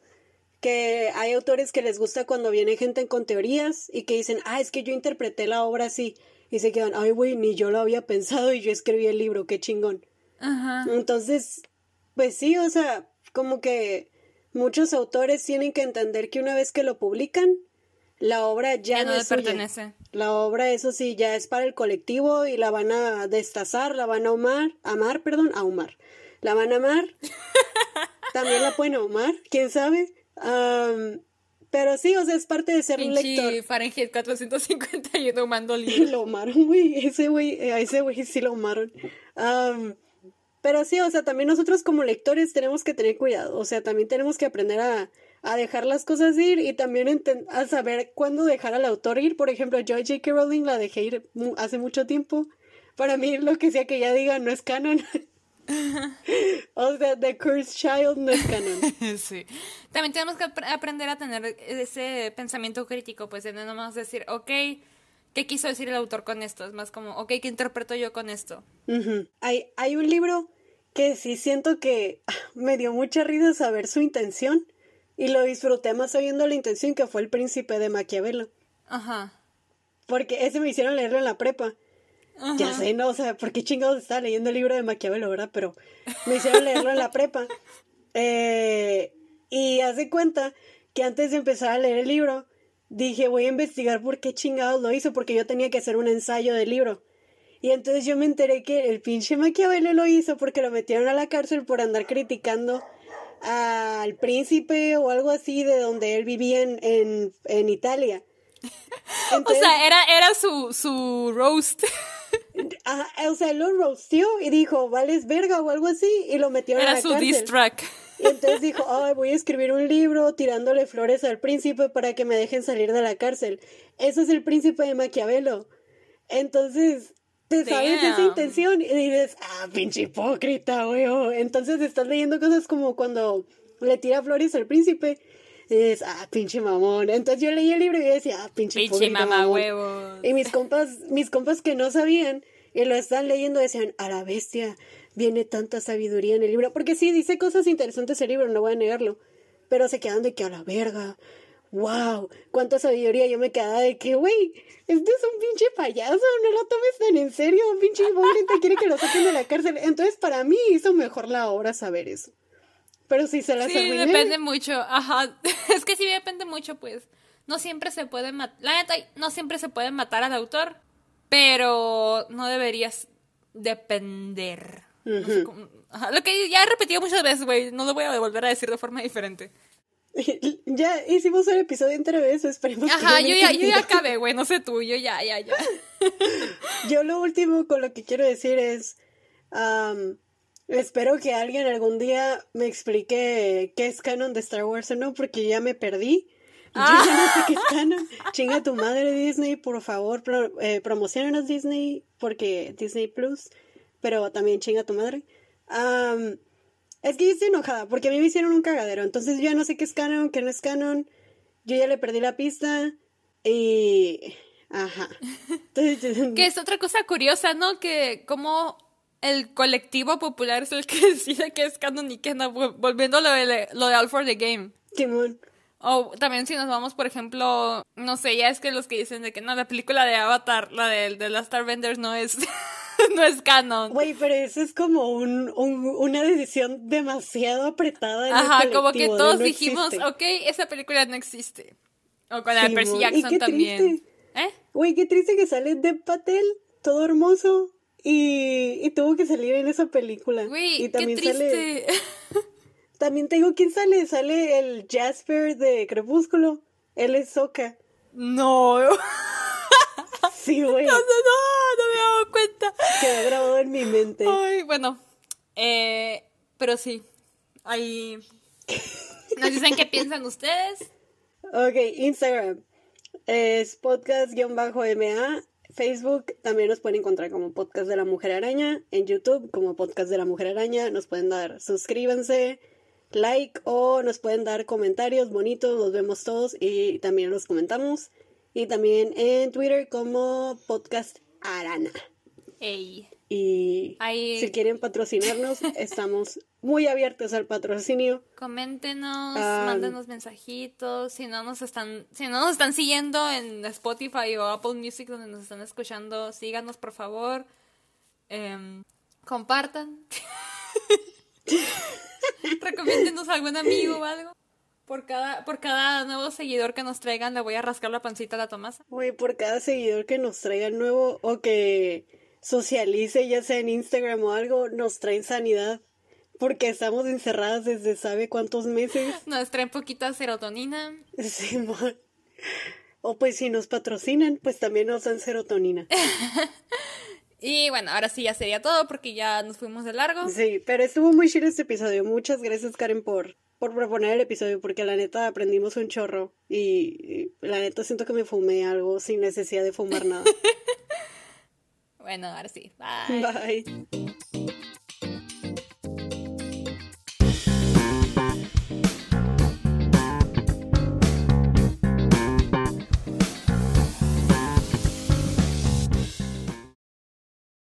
que hay autores que les gusta cuando viene gente con teorías y que dicen, ah, es que yo interpreté la obra así. Y se quedan, ay, güey, ni yo lo había pensado y yo escribí el libro, qué chingón. Ajá. Entonces, pues sí, o sea, como que muchos autores tienen que entender que una vez que lo publican, la obra ya, no, les pertenece. La obra, eso sí, ya es para el colectivo y la van a destazar, la van a amar, amar, perdón, ahumar. La van a amar [laughs] también la pueden amar, quién sabe. Am, pero sí, o sea, es parte de ser un lector. Fahrenheit 451 mando libros. Lo amaron, güey. Ese güey, a ese güey sí lo amaron. Am, pero sí, o sea, también nosotros como lectores tenemos que tener cuidado. O sea, también tenemos que aprender a, a dejar las cosas ir y también a saber cuándo dejar al autor ir. Por ejemplo, yo a J.K. Rowling la dejé ir hace mucho tiempo. Para mí, lo que sea que ella diga no es canon. [laughs] [laughs] o sea, The Cursed Child no es canon. [laughs] sí. También tenemos que apr- aprender a tener ese pensamiento crítico, pues de no nomás decir, ok, ¿qué quiso decir el autor con esto? Es más como, ok, ¿qué interpreto yo con esto? Hay, hay un libro que sí siento que [laughs] me dio mucha risa saber su intención y lo disfruté más sabiendo la intención que fue El Príncipe de Maquiavelo. Ajá. Porque ese me hicieron leerlo en la prepa. Ya sé, no, o sea, ¿por qué chingados estaba leyendo el libro de Maquiavelo, verdad? Pero me hicieron leerlo en la prepa. [laughs] Eh, y hace cuenta que antes de empezar a leer el libro, dije, voy a investigar por qué chingados lo hizo, porque yo tenía que hacer un ensayo del libro. Y entonces yo me enteré que el pinche Maquiavelo lo hizo porque lo metieron a la cárcel por andar criticando al príncipe o algo así de donde él vivía en, en, en Italia. [laughs] O sea, era, era su, su roast. [laughs] Ajá, o sea, lo roasteó y dijo, vales verga o algo así, y lo a Era la su cárcel. diss track. Y entonces dijo, ay, voy a escribir un libro tirándole flores al príncipe para que me dejen salir de la cárcel. Eso es el príncipe de Maquiavelo. Entonces, te sabes esa intención y dices, ah, pinche hipócrita, weón. Entonces estás leyendo cosas como cuando le tira flores al príncipe. Y dices, ah, pinche mamón. Entonces yo leí el libro y decía, ah, pinche, Pinche mamá mamón". huevos. Y mis compas, mis compas que no sabían y lo están leyendo decían, a la bestia, viene tanta sabiduría en el libro. Porque sí, dice cosas interesantes el libro, no voy a negarlo. Pero se quedan de que a la verga. Wow, cuánta sabiduría. Yo me quedaba de que, güey, este es un pinche payaso, no lo tomes tan en serio, pinche hipócrita, quiere que lo saquen de la cárcel. Entonces, para mí hizo mejor la obra saber eso. Pero si se las Sí, arruiné, depende mucho. Ajá. [laughs] Es que sí depende mucho, pues. No siempre se puede matar. La neta, no siempre se puede matar al autor. Pero no deberías depender. No sé cómo- Ajá, Lo que ya he repetido muchas veces, güey. No lo voy a volver a decir de forma diferente. [laughs] ya hicimos el episodio entero de eso, esperemos Ajá, yo ya, yo ya acabé, güey. No sé tú, yo ya, ya, ya. [laughs] Yo lo último con lo que quiero decir es, espero que alguien algún día me explique qué es canon de Star Wars o no, porque ya me perdí. Yo ya no sé qué es canon. Chinga tu madre Disney, por favor, pro, eh, promocionanos Disney, porque Disney Plus, pero también chinga tu madre. Am, es que yo estoy enojada, porque a mí me hicieron un cagadero, entonces yo ya no sé qué es canon, qué no es canon. Yo ya le perdí la pista y... Ajá. [laughs] Que es otra cosa curiosa, ¿no? Que como el colectivo popular es el que [laughs] decide qué es canon y qué no. vol- Volviendo a lo de, lo de All for the Game. Simón. O también si nos vamos, por ejemplo, no sé, ya es que los que dicen de que no, la película de Avatar, la de, de las Starbenders no es, [laughs] no es canon. Güey, pero eso es como un, un- una decisión demasiado apretada. En Ajá, el como que de todos no dijimos, existe. ok, esa película no existe. O con la de. Percy Jackson qué también. triste. ¿Eh? Güey, qué triste que sale Dev Patel, todo hermoso, y, y tuvo que salir en esa película. Güey, y qué también sale, triste. [laughs] también te digo quién sale, sale el Jasper de Crepúsculo, él es Soka. no, [laughs] [laughs] no, Sí, güey, no, no, no me he dado cuenta. quedó grabado en mi mente. Ay, bueno, eh, pero sí, ahí nos dicen qué piensan ustedes. Ok, Instagram es podcast-ma. Facebook también nos pueden encontrar como Podcast de la Mujer Araña. En YouTube como Podcast de la Mujer Araña. Nos pueden dar suscríbanse, like o nos pueden dar comentarios bonitos. Los vemos todos y también los comentamos. Y también en Twitter como Podcast Arana. Ey. Y Ahí- si quieren patrocinarnos, [laughs] estamos muy abiertos al patrocinio. Coméntenos, Ah. mándenos mensajitos, si no nos están, si no nos están siguiendo en Spotify o Apple Music donde nos están escuchando, síganos por favor. Em, compartan. [laughs] Recomiéndenos a algún amigo o algo. Por cada, por cada nuevo seguidor que nos traigan, le voy a rascar la pancita a la Tomasa. Güey, por cada seguidor que nos traiga nuevo o que socialice, ya sea en Instagram o algo, nos traen sanidad. porque estamos encerradas desde sabe cuántos meses. [laughs] Nos traen poquita serotonina. Sí, o pues si nos patrocinan, pues también nos dan serotonina. [laughs] y bueno, ahora sí ya sería todo porque ya nos fuimos de largo. Sí, pero estuvo muy chido este episodio. Muchas gracias, Karen, por, por proponer el episodio porque la neta aprendimos un chorro y, la neta siento que me fumé algo sin necesidad de fumar nada. [laughs] bueno, ahora sí. [laughs] Bye. Bye.